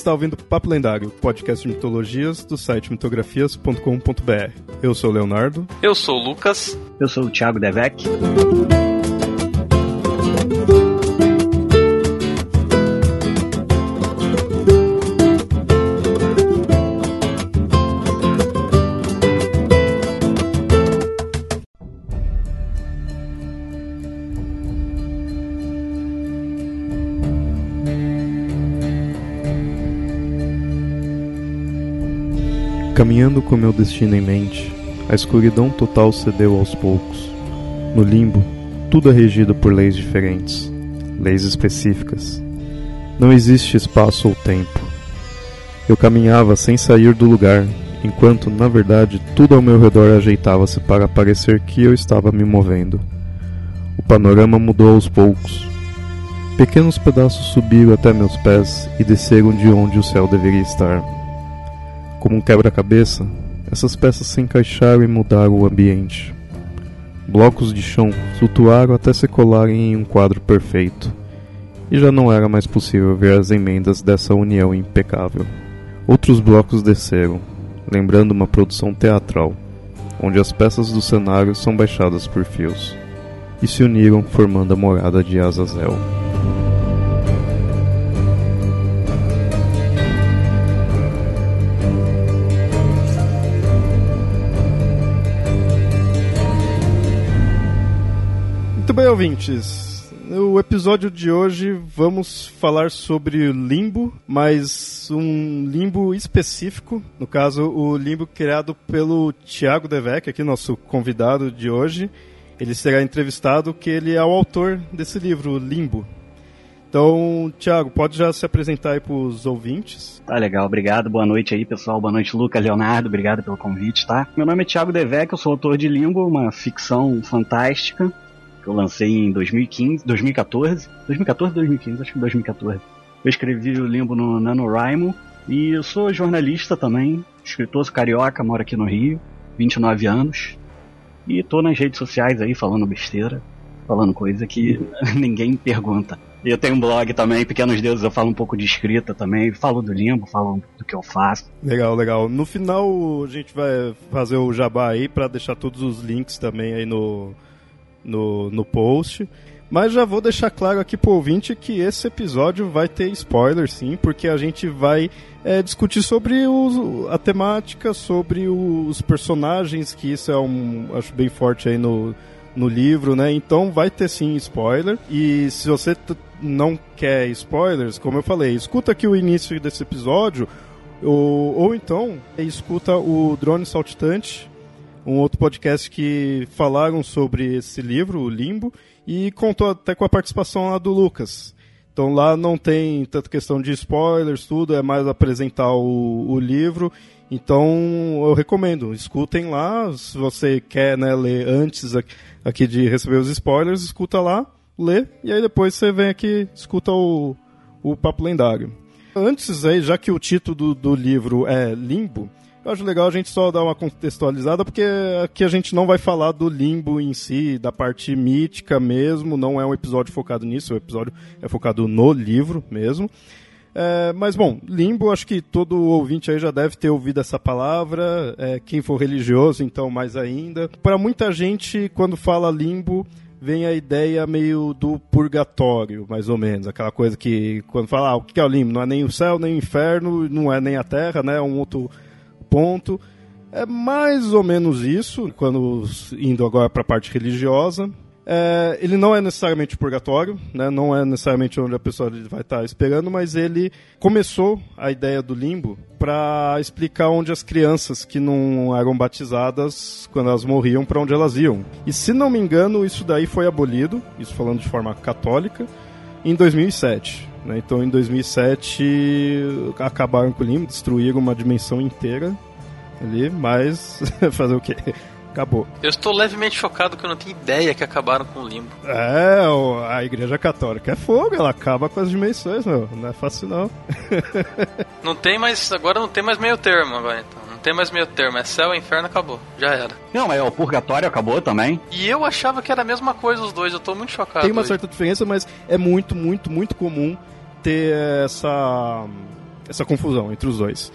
está ouvindo Papo Lendário, podcast de mitologias do site mitografias.com.br. Eu sou o Leonardo. Eu sou o Lucas. Eu sou o Thiago Devec. Caminhando com meu destino em mente, a escuridão total cedeu aos poucos. No limbo, tudo é regido por leis diferentes, leis específicas. Não existe espaço ou tempo. Eu caminhava sem sair do lugar, enquanto, na verdade, tudo ao meu redor ajeitava-se para parecer que eu estava me movendo. O panorama mudou aos poucos. Pequenos pedaços subiram até meus pés e desceram de onde o céu deveria estar. Como um quebra-cabeça, essas peças se encaixaram e mudaram o ambiente. Blocos de chão flutuaram até se colarem em um quadro perfeito, e já não era mais possível ver as emendas dessa união impecável. Outros blocos desceram, lembrando uma produção teatral, onde as peças do cenário são baixadas por fios, e se uniram formando a morada de Azazel. Muito bem, ouvintes. No episódio de hoje vamos falar sobre limbo, mas um limbo específico. No caso, o limbo criado pelo Tiago Devec, aqui nosso convidado de hoje. Ele será entrevistado, que ele é o autor desse livro, Limbo. Então, Tiago, pode já se apresentar aí para os ouvintes. Tá legal, obrigado. Boa noite aí, pessoal. Boa noite, Lucas, Leonardo. Obrigado pelo convite, tá? Meu nome é Tiago Devec, eu sou autor de Limbo, uma ficção fantástica que eu lancei em 2015, 2014, 2014 2015, acho que 2014. Eu escrevi o Limbo no NaNoWriMo e eu sou jornalista também, escritor, carioca, moro aqui no Rio, 29 anos. E tô nas redes sociais aí falando besteira, falando coisa que ninguém pergunta. E eu tenho um blog também, Pequenos Deuses, eu falo um pouco de escrita também, falo do limbo, falo do que eu faço. Legal, legal. No final a gente vai fazer o jabá aí para deixar todos os links também aí no, no, no post. Mas já vou deixar claro aqui pro ouvinte que esse episódio vai ter spoiler, sim, porque a gente vai é, discutir sobre os, a temática, sobre os personagens, que isso é um. acho bem forte aí no, no livro, né? Então vai ter sim spoiler. E se você não quer spoilers, como eu falei, escuta aqui o início desse episódio, ou, ou então escuta o Drone Saltitante, um outro podcast que falaram sobre esse livro, o Limbo, e contou até com a participação lá do Lucas. Então lá não tem tanta questão de spoilers, tudo, é mais apresentar o, o livro. Então eu recomendo, escutem lá, se você quer né, ler antes aqui de receber os spoilers, escuta lá, lê, e aí depois você vem aqui escuta o, o Papo Lendário. Antes aí, já que o título do, do livro é Limbo, eu acho legal a gente só dar uma contextualizada, porque aqui a gente não vai falar do limbo em si, da parte mítica mesmo, não é um episódio focado nisso, o episódio é focado no livro mesmo. É, mas bom, limbo, acho que todo ouvinte aí já deve ter ouvido essa palavra, é, quem for religioso, então mais ainda. Para muita gente, quando fala limbo, vem a ideia meio do purgatório, mais ou menos. Aquela coisa que, quando fala, ah, o que é o limbo? Não é nem o céu, nem o inferno, não é nem a terra, né? É um outro ponto. É mais ou menos isso, quando indo agora para a parte religiosa. É, ele não é necessariamente purgatório, né? não é necessariamente onde a pessoa vai estar esperando, mas ele começou a ideia do limbo para explicar onde as crianças que não eram batizadas, quando elas morriam, para onde elas iam. E se não me engano, isso daí foi abolido, isso falando de forma católica, em 2007. Né? Então, em 2007, acabaram com o limbo, destruíram uma dimensão inteira ali, mas fazer o quê? Acabou. Eu estou levemente chocado que eu não tenho ideia que acabaram com o limbo. É, a Igreja Católica é fogo, ela acaba com as dimensões, meu. Não é fácil não. não tem mais, agora não tem mais meio termo agora então. Tem mais meio termo, é céu, inferno, acabou. Já era. Não, mas o purgatório acabou também. E eu achava que era a mesma coisa os dois, eu tô muito chocado. Tem uma hoje. certa diferença, mas é muito, muito, muito comum ter essa essa confusão entre os dois.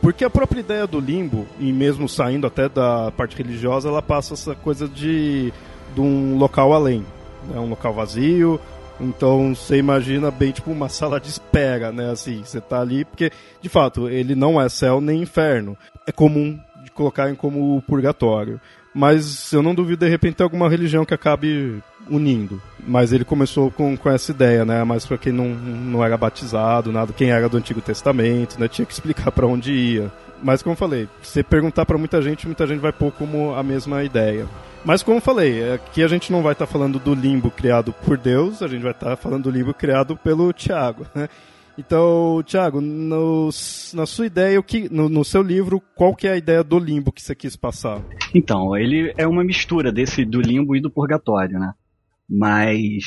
Porque a própria ideia do limbo, e mesmo saindo até da parte religiosa, ela passa essa coisa de, de um local além. Né? Um local vazio, então você imagina bem tipo uma sala de espera, né? Assim, você tá ali, porque de fato ele não é céu nem inferno. É comum de colocarem como purgatório. Mas eu não duvido de repente ter alguma religião que acabe unindo. Mas ele começou com, com essa ideia, né? Mas para quem não, não era batizado, nada, quem era do Antigo Testamento, né? Tinha que explicar para onde ia. Mas como eu falei, se perguntar para muita gente, muita gente vai pôr como a mesma ideia. Mas como eu falei, aqui a gente não vai estar tá falando do limbo criado por Deus, a gente vai estar tá falando do limbo criado pelo Tiago, né? Então, Tiago, na sua ideia, o que, no, no, seu livro, qual que é a ideia do limbo que você quis passar? Então, ele é uma mistura desse do limbo e do purgatório, né? Mas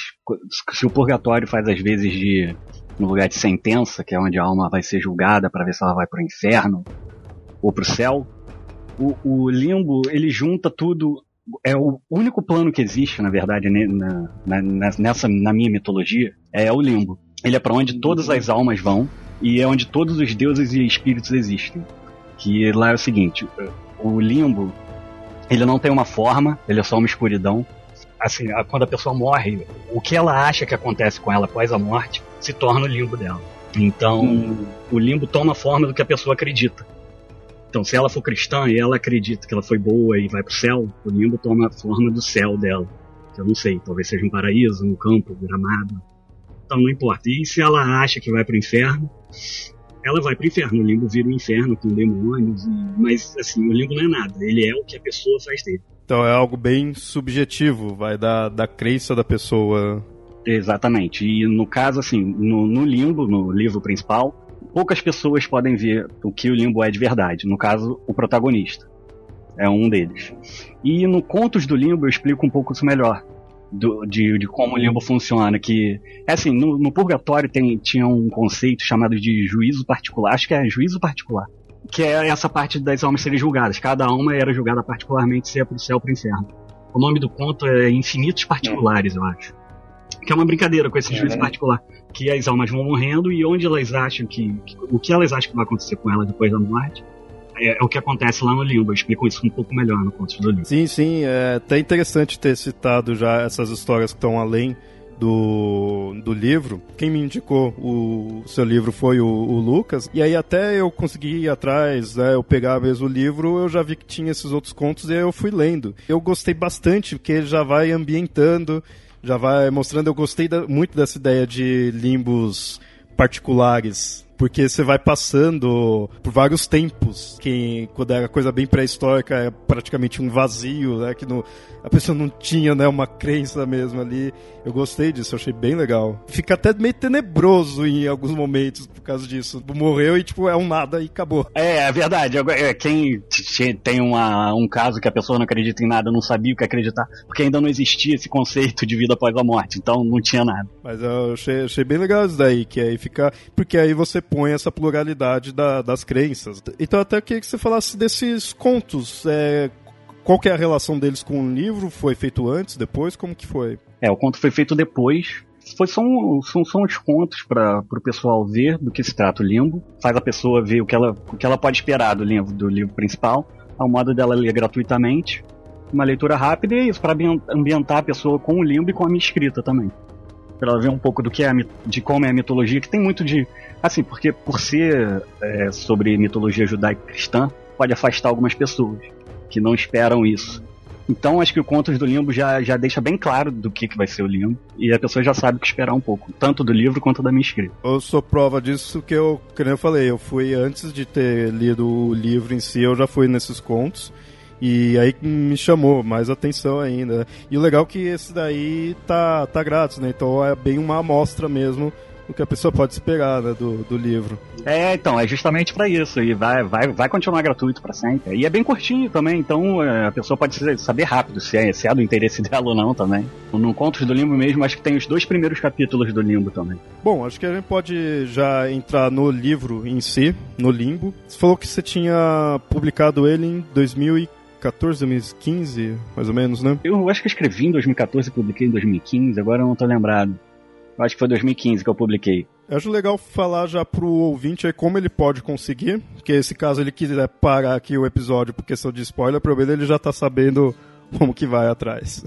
se o purgatório faz às vezes de no lugar de sentença, que é onde a alma vai ser julgada para ver se ela vai para o inferno ou para o céu, o limbo ele junta tudo é o único plano que existe, na verdade, na, na, nessa, na minha mitologia, é o limbo. Ele é para onde todas as almas vão e é onde todos os deuses e espíritos existem. Que lá é o seguinte, o limbo, ele não tem uma forma, ele é só uma escuridão. Assim, quando a pessoa morre, o que ela acha que acontece com ela após a morte se torna o limbo dela. Então, hum. o limbo toma a forma do que a pessoa acredita. Então, se ela for cristã e ela acredita que ela foi boa e vai pro céu, o limbo toma a forma do céu dela. Eu não sei, talvez seja um paraíso, um campo, um gramado. Então, não importa. E se ela acha que vai pro inferno, ela vai pro inferno. O limbo vira um inferno com demônios. E... Mas, assim, o limbo não é nada. Ele é o que a pessoa faz dele. Então, é algo bem subjetivo, vai da, da crença da pessoa. Exatamente. E no caso, assim, no, no limbo, no livro principal, poucas pessoas podem ver o que o limbo é de verdade. No caso, o protagonista. É um deles. E no Contos do Limbo eu explico um pouco isso melhor. Do, de, de, como o limbo funciona. Que, é assim, no, no Purgatório tem, tinha um conceito chamado de juízo particular. Acho que é juízo particular. Que é essa parte das almas serem julgadas. Cada alma era julgada particularmente se é pro céu ou pro inferno. O nome do conto é Infinitos Particulares, eu acho que é uma brincadeira com esse juízo uhum. particular, que as almas vão morrendo e onde elas acham que, que, o que elas acham que vai acontecer com elas depois da morte é, é, o que acontece lá no limbo. Eu explico isso um pouco melhor no conto do limbo. Sim, sim, é até interessante ter citado já essas histórias que estão além do, do livro. Quem me indicou o, seu livro foi o, o, Lucas. E aí até eu consegui ir atrás, né, eu pegar mesmo o livro, eu já vi que tinha esses outros contos e aí eu fui lendo. Eu gostei bastante, porque ele já vai ambientando já vai mostrando. Eu gostei da, muito dessa ideia de limbos particulares porque você vai passando por vários tempos, que quando era coisa bem pré-histórica é praticamente um vazio, né, que no, a pessoa não tinha, né, uma crença mesmo ali. Eu gostei disso, eu achei bem legal. Fica até meio tenebroso em alguns momentos por causa disso. Morreu e, tipo, é um nada e acabou. É, é verdade. É, quem tem uma, um caso que a pessoa não acredita em nada, não sabia o que acreditar, porque ainda não existia esse conceito de vida após a morte, então não tinha nada. Mas eu achei, achei bem legal isso daí, que aí fica... Porque aí você põe essa pluralidade da, das crenças. Então até queria que você falasse desses contos, é, qual que é a relação deles com o livro? Foi feito antes, depois? Como que foi? É, o conto foi feito depois. Foi, são, são, os contos para o pessoal ver do que se trata o limbo. Faz a pessoa ver o que ela, o que ela pode esperar do livro, do livro principal, ao modo dela ler gratuitamente. Uma leitura rápida e isso, para ambientar a pessoa com o limbo e com a minha escrita também. Para ver um pouco do que é de como é a mitologia, que tem muito de. Assim, porque por ser é, sobre mitologia judaico-cristã, pode afastar algumas pessoas que não esperam isso. Então acho que o Contos do Limbo já, já deixa bem claro do que, que vai ser o Limbo. E a pessoa já sabe o que esperar um pouco, tanto do livro quanto da minha escrita. Eu sou prova disso que eu, que eu falei, eu fui antes de ter lido o livro em si, eu já fui nesses contos. E aí me chamou mais atenção ainda. E o legal é que esse daí tá, tá grátis, né? Então é bem uma amostra mesmo o que a pessoa pode esperar né, do, do livro. É, então, é justamente para isso. E vai, vai, vai continuar gratuito para sempre. E é bem curtinho também, então é, a pessoa pode saber rápido se é, se é do interesse dela ou não também. No Contos do Limbo mesmo, acho que tem os dois primeiros capítulos do Limbo também. Bom, acho que a gente pode já entrar no livro em si, no Limbo. Você falou que você tinha publicado ele em 2014, 2015, mais ou menos, né? Eu acho que escrevi em 2014 e publiquei em 2015, agora eu não tô lembrado. Acho que foi 2015 que eu publiquei. Eu acho legal falar já pro ouvinte aí como ele pode conseguir, porque se caso ele quiser parar aqui o episódio por questão de spoiler, provavelmente ele já tá sabendo como que vai atrás.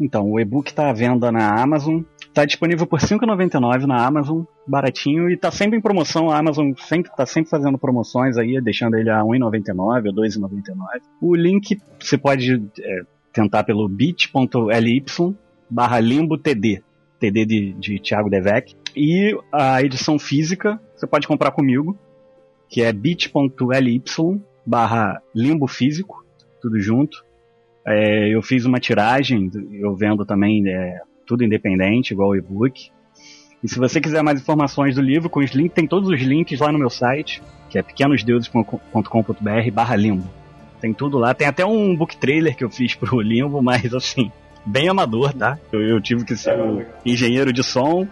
Então, o e-book tá à venda na Amazon, tá disponível por R$ 5,99 na Amazon, baratinho, e tá sempre em promoção, a Amazon sempre, tá sempre fazendo promoções aí, deixando ele a R$ 1,99 ou R$ 2,99. O link você pode é, tentar pelo bit.ly barra limbotd, TD de, de Thiago Devec, e a edição física você pode comprar comigo, que é bit.ly barra limbo físico, tudo junto. É, eu fiz uma tiragem, eu vendo também é, tudo independente, igual o e-book. E se você quiser mais informações do livro, com os links, tem todos os links lá no meu site, que é pequenosdeuses.com.br barra limbo. Tem tudo lá. Tem até um book trailer que eu fiz pro limbo, mas assim, bem amador, tá? Eu, eu tive que ser o engenheiro de som,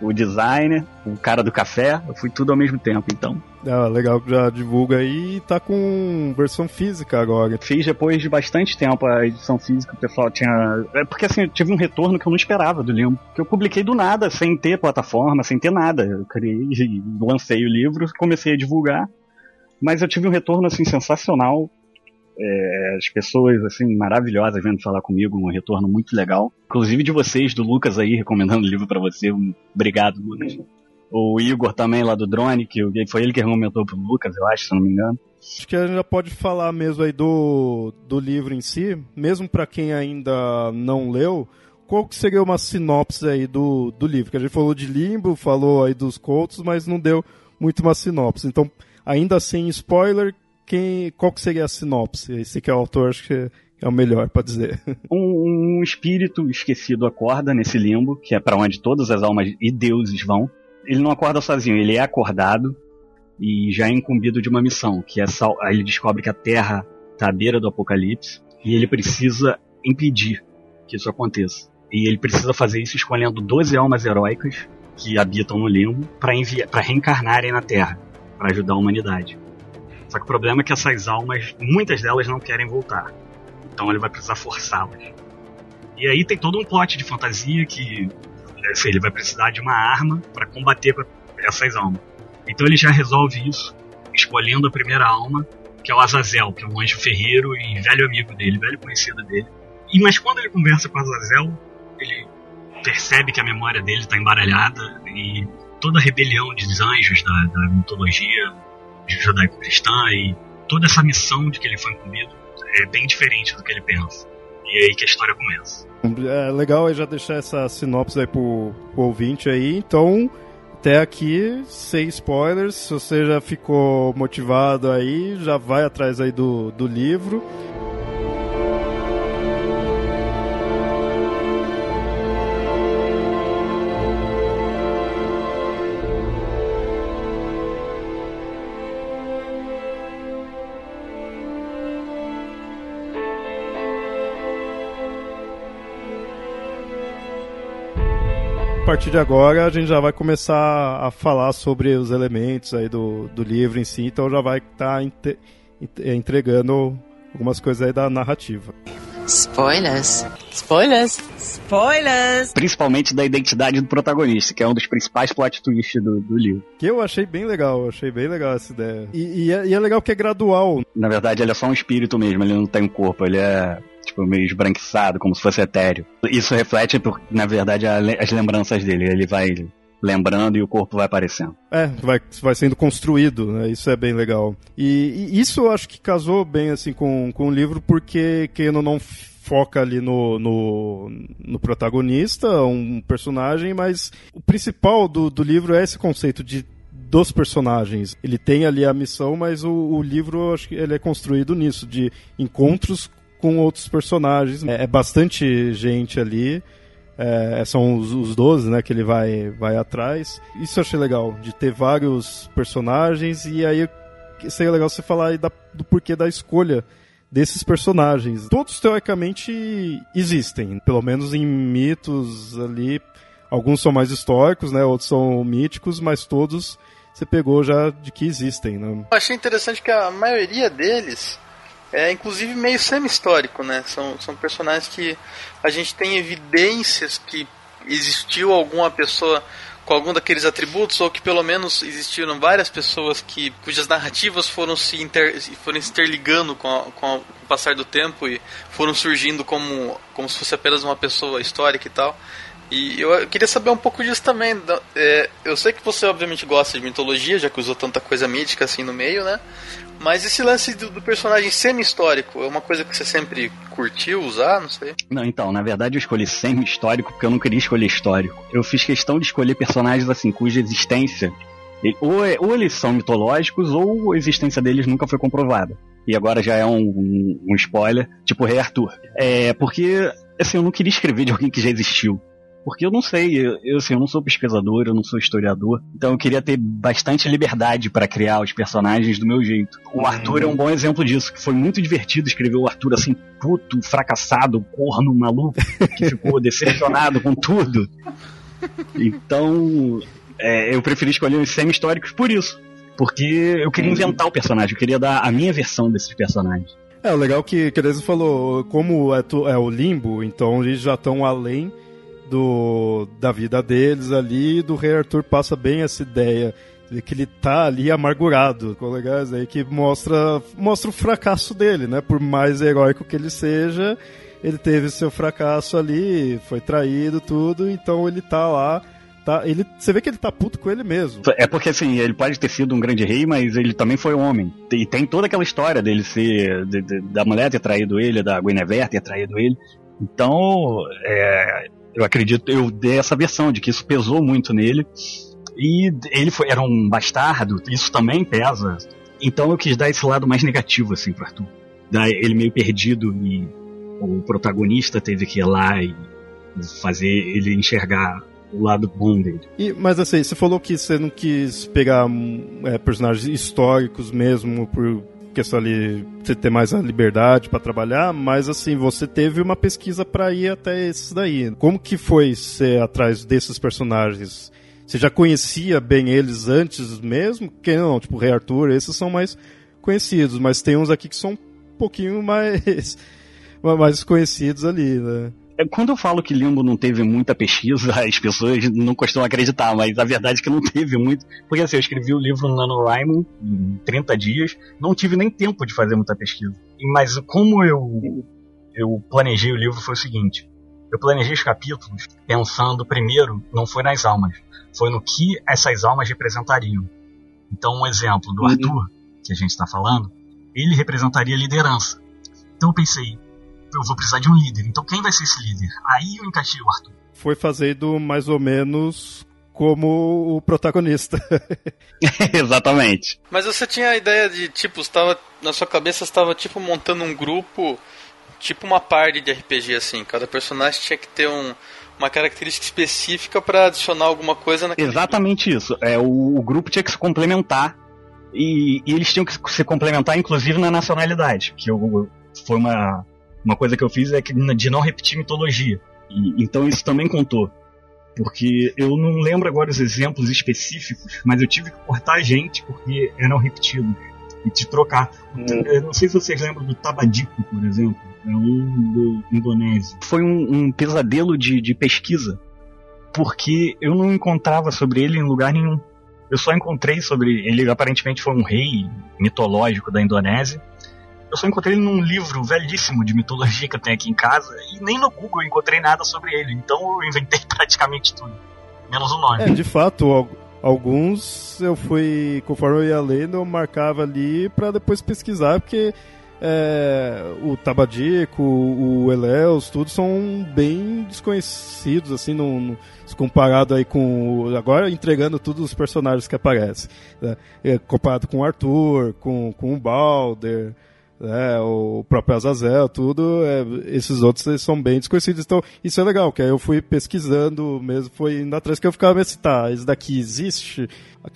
o designer, o cara do café, eu fui tudo ao mesmo tempo, então. Ah, legal que já divulga aí e tá com versão física agora. Fiz depois de bastante tempo a edição física, o pessoal tinha. É porque assim, eu tive um retorno que eu não esperava do livro. Que eu publiquei do nada, sem ter plataforma, sem ter nada. Eu criei, lancei o livro, comecei a divulgar. Mas eu tive um retorno assim sensacional é, as pessoas, assim, maravilhosas vendo falar comigo, um retorno muito legal. Inclusive de vocês, do Lucas aí, recomendando o livro para você. Obrigado, Lucas. O Igor também, lá do Drone, que foi ele que recomendou pro Lucas, eu acho, se não me engano. Acho que a gente já pode falar mesmo aí do, do livro em si, mesmo para quem ainda não leu, qual que seria uma sinopse aí do, do livro? Que a gente falou de Limbo, falou aí dos contos, mas não deu muito uma sinopse. Então, ainda sem spoiler, quem, qual que seria a sinopse? Esse que é o autor, acho que é o melhor para dizer. Um, um, espírito esquecido acorda nesse limbo, que é para onde todas as almas e deuses vão. Ele não acorda sozinho, ele é acordado e já é incumbido de uma missão, que é sal... aí ele descobre que a Terra está à beira do apocalipse e ele precisa impedir que isso aconteça. E ele precisa fazer isso escolhendo 12 almas heróicas que habitam no limbo para enviar, para reencarnarem na Terra, para ajudar a humanidade. Só que o problema é que essas almas, muitas delas não querem voltar. Então ele vai precisar forçá-las. E aí tem todo um plot de fantasia que assim, ele vai precisar de uma arma para combater essas almas. Então ele já resolve isso escolhendo a primeira alma, que é o Azazel, que é um anjo ferreiro e velho amigo dele, velho conhecido dele. E mas quando ele conversa com Azazel, ele percebe que a memória dele está embaralhada e toda a rebelião dos anjos da, da mitologia judaico-cristã e toda essa missão de que ele foi incumbido é bem diferente do que ele pensa. E é aí que a história começa. É legal aí já deixar essa sinopse aí pro, pro ouvinte aí. Então, até aqui, sem spoilers. Se você já ficou motivado aí, já vai atrás aí do, do livro. Partir de agora a gente já vai começar a falar sobre os elementos aí do, do livro em si, então já vai estar tá entregando algumas coisas aí da narrativa. Spoilers. Spoilers. Spoilers. Principalmente da identidade do protagonista, que é um dos principais plot twists do, do livro. Que eu achei bem legal, achei bem legal essa ideia. E, e, é, e é legal que é gradual. Na verdade, ele é só um espírito mesmo, ele não tem um corpo, ele é tipo, meio esbranquiçado, como se fosse etéreo. Isso reflete, na verdade, as lembranças dele. Ele vai lembrando e o corpo vai aparecendo. É, vai, vai sendo construído, né? Isso é bem legal. E, e, isso eu acho que casou bem, assim, com, com o livro, porque Keno não foca ali no, no, no, protagonista, um personagem, mas o principal do, do livro é esse conceito de dos personagens. Ele tem ali a missão, mas o, o livro, acho que ele é construído nisso, de encontros com outros personagens. É, é bastante gente ali. É, são os, os 12, né, que ele vai, vai atrás. Isso eu achei legal, de ter vários personagens e aí seria legal você falar da, do porquê da escolha desses personagens. Todos, teoricamente, existem, pelo menos em mitos ali. Alguns são mais históricos, né, outros são míticos, mas todos você pegou já de que existem, né? Eu achei interessante que a maioria deles é inclusive meio semi-histórico, né? São, são personagens que a gente tem evidências que existiu alguma pessoa com algum daqueles atributos, ou que pelo menos existiram várias pessoas que cujas narrativas foram se, inter, foram se interligando com, a, com, a, com o passar do tempo e foram surgindo como, como se fosse apenas uma pessoa histórica e tal. E eu queria saber um pouco disso também. É, eu sei que você obviamente gosta de mitologia, já que usou tanta coisa mítica assim no meio, né? Mas esse lance do, do personagem semi-histórico é uma coisa que você sempre curtiu usar, não sei? Não, então, na verdade eu escolhi semi-histórico porque eu não queria escolher histórico. Eu fiz questão de escolher personagens assim, cuja existência ou, é, ou eles são mitológicos ou a existência deles nunca foi comprovada. E agora já é um, um, um spoiler, tipo Rei Arthur. É, porque, assim, eu não queria escrever de alguém que já existiu. Porque eu não sei, eu, eu, assim, eu não sou pesquisador, eu não sou historiador, então eu queria ter bastante liberdade para criar os personagens do meu jeito. O Arthur é um bom exemplo disso, que foi muito divertido escrever o Arthur assim, puto, fracassado, corno, maluco, que ficou decepcionado com tudo. Então, é, eu preferi escolher os semi-históricos por isso. Porque eu queria inventar o personagem, eu queria dar a minha versão desses personagens. É, o legal que, que Teresa falou, como é, é o limbo, então eles já estão além do, da vida deles ali, do Rei Arthur passa bem essa ideia de que ele tá ali amargurado, colegas aí que mostra mostra o fracasso dele, né? Por mais heróico que ele seja, ele teve seu fracasso ali, foi traído tudo, então ele tá lá Tá, ele, você vê que ele tá puto com ele mesmo. É porque assim, ele pode ter sido um grande rei, mas ele também foi um homem. E tem toda aquela história dele ser. De, de, da mulher ter traído ele, da Guinevere ter traído ele. Então, é, eu acredito, eu dei essa versão de que isso pesou muito nele. E ele foi, era um bastardo, isso também pesa. Então eu quis dar esse lado mais negativo, assim, pro Arthur. Dar ele meio perdido e o protagonista teve que ir lá e fazer ele enxergar o lado bom dele. E, mas assim, você falou que você não quis pegar é, personagens históricos mesmo por questão ali você ter mais a liberdade para trabalhar, mas assim, você teve uma pesquisa para ir até esses daí. Como que foi ser atrás desses personagens? Você já conhecia bem eles antes mesmo? Que não, tipo, Rei Arthur, esses são mais conhecidos, mas tem uns aqui que são um pouquinho mais mais conhecidos ali, né? É, quando eu falo que Limbo não teve muita pesquisa, as pessoas não costumam acreditar, mas a verdade é que não teve muito. Porque assim, eu escrevi o livro no NaNoWriMo em 30 dias, não tive nem tempo de fazer muita pesquisa. Mas como eu, eu planejei o livro foi o seguinte: eu planejei os capítulos pensando primeiro, não foi nas almas, foi no que essas almas representariam. Então, um exemplo do uhum. Arthur, que a gente está falando, ele representaria liderança. Então eu pensei, eu vou precisar de um líder. Então quem vai ser esse líder? Aí eu encaixei o Arthur. Foi fazendo mais ou menos como o protagonista. Exatamente. Mas você tinha a ideia de, tipo, estava na sua cabeça estava tipo montando um grupo, tipo uma party de RPG assim. Cada personagem tinha que ter um, uma característica específica para adicionar alguma coisa naquele Exatamente grupo. isso. É, o, o, grupo tinha que se complementar e, e, eles tinham que se complementar inclusive na nacionalidade, que eu, foi uma uma coisa que eu fiz é que, de não repetir mitologia. E, então isso também contou. Porque eu não lembro agora os exemplos específicos, mas eu tive que cortar gente porque eram repetidos. E te trocar. Hum. Eu não sei se vocês lembram do Tabadico, por exemplo. É um do Indonésia. Foi um, um pesadelo de, de pesquisa. Porque eu não encontrava sobre ele em lugar nenhum. Eu só encontrei sobre ele, aparentemente foi um rei mitológico da Indonésia. Eu só encontrei ele num livro velhíssimo de mitologia que eu tenho aqui em casa e nem no Google eu encontrei nada sobre ele. Então eu inventei praticamente tudo, menos o nome. É, de fato, alguns eu fui, conforme eu ia lendo, eu marcava ali para depois pesquisar, porque é, o Tabadico, o Eleus, tudo são bem desconhecidos, assim, no, no, comparado aí com. Agora entregando todos os personagens que aparecem. Né? É, comparado com o Arthur, com, com o Balder né, o próprio Azazel, tudo, é, esses outros são bem desconhecidos. Então, isso é legal, que aí eu fui pesquisando mesmo, foi indo atrás que eu ficava assim, tá, esse daqui existe,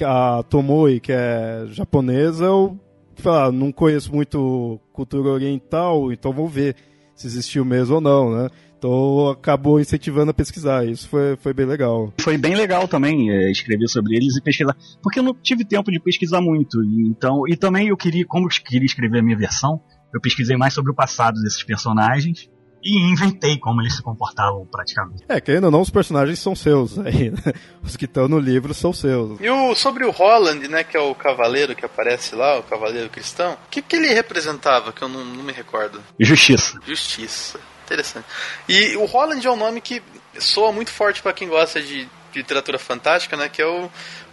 a Tomoe, que é japonesa, eu ah, não conheço muito cultura oriental, então vou ver se existiu mesmo ou não, né? Então acabou incentivando a pesquisar. Isso foi, foi bem legal. Foi bem legal também é, escrever sobre eles e pesquisar. Porque eu não tive tempo de pesquisar muito. Então, e também eu queria, como eu queria escrever a minha versão, eu pesquisei mais sobre o passado desses personagens e inventei como eles se comportavam praticamente. É, querendo ou não, os personagens são seus aí, né? Os que estão no livro são seus. E o, sobre o Holland, né, que é o cavaleiro que aparece lá, o cavaleiro cristão, o que, que ele representava, que eu não, não me recordo? Justiça. Justiça. Interessante. E o Holland é um nome que soa muito forte para quem gosta de literatura fantástica, né? Que é o,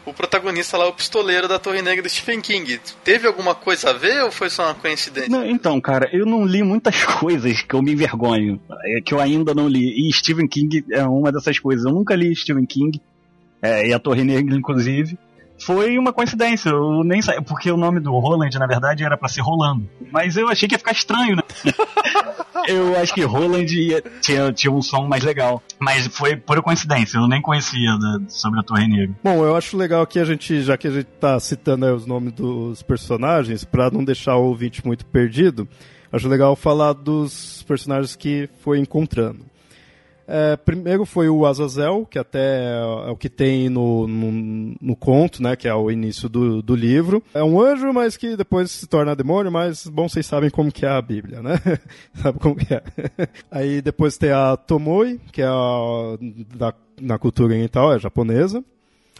o protagonista lá, o pistoleiro da Torre Negra do Stephen King. Teve alguma coisa a ver ou foi só uma coincidência? Não, então, cara, eu não li muitas coisas que eu me envergonho, é, que eu ainda não li. E Stephen King é uma dessas coisas. Eu nunca li Stephen King, é, e a Torre Negra, inclusive foi uma coincidência. Eu nem sei, porque o nome do Roland, na verdade, era para ser Rolando. Mas eu achei que ia ficar estranho, né? eu acho que Roland ia, tinha, tinha um som mais legal. Mas foi por coincidência, eu nem conhecia da, sobre a Torre Negra. Bom, eu acho legal que a gente, já que a gente tá citando os nomes dos personagens, para não deixar o ouvinte muito perdido, acho legal falar dos personagens que foi encontrando. É, primeiro foi o Azazel, que até é o que tem no, no, no, conto, né, que é o início do, do livro. É um anjo, mas que depois se torna demônio, mas, bom, vocês sabem como que é a Bíblia, né? Sabe como que é. Aí depois tem a Tomoi, que é a, da, na cultura oriental, é japonesa.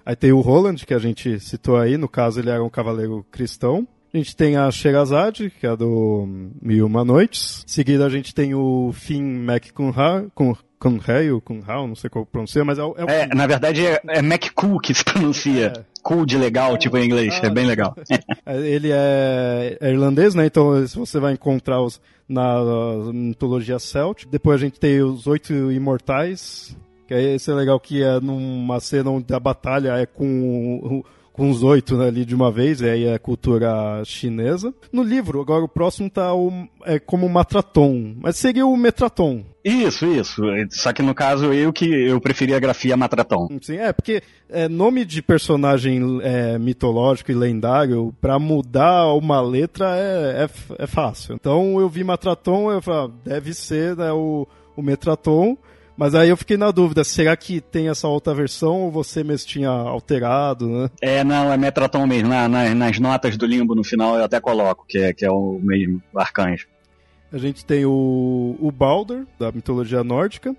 Aí tem o Roland, que a gente citou aí, no caso ele era um cavaleiro cristão. A gente tem a Sherazade, que é do Mil Uma Noites. Em seguida a gente tem o Finn McCunha, Kunhei ou Kunhao, não sei qual pronuncia, mas é o... É, o... é na verdade é, é McCool que se pronuncia. É. Cool de legal, tipo em inglês, ah, é bem legal. É, ele é, é, irlandês, né? Então você vai encontrar os na mitologia celt. Depois a gente tem os oito imortais, que é esse é legal que é numa cena onde a batalha é com com os oito né, ali de uma vez, e aí é cultura chinesa. No livro, agora o próximo tá o, é como Matraton, mas seria o Metraton. Isso, isso. Só que no caso eu que eu preferia a grafia Matraton. Sim, é, porque é, nome de personagem é, mitológico e lendário, para mudar uma letra é, é, é, fácil. Então eu vi Matraton, eu falei, ah, deve ser né, o, o Metraton. Mas aí eu fiquei na dúvida, será que tem essa outra versão ou você mesmo tinha alterado, né? É, não, é Metraton mesmo. Na, na, nas notas do limbo no final eu até coloco, que é, que é o mesmo arcanjo. A gente tem o, o Balder, da mitologia nórdica.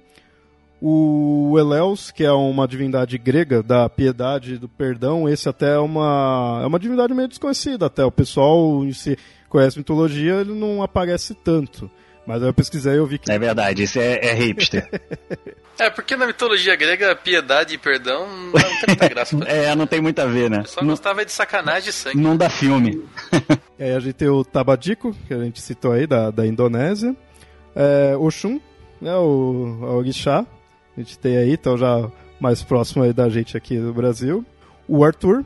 O Eleus, que é uma divindade grega da piedade e do perdão, esse até é uma, é uma divindade meio desconhecida até. O pessoal se conhece mitologia, ele não aparece tanto. Mas eu pesquisei e eu vi que. É verdade, isso é, é hipster. é, porque na mitologia grega, piedade e perdão não tem muita graça. é, não tem muito a ver, né? Eu só não... gostava de sacanagem de sangue. Não dá filme. e aí a gente tem o Tabadico, que a gente citou aí, da, da Indonésia. É, Oxum, né, o, o Orixá. A gente tem aí, então já mais próximo aí da gente aqui no Brasil. O Arthur.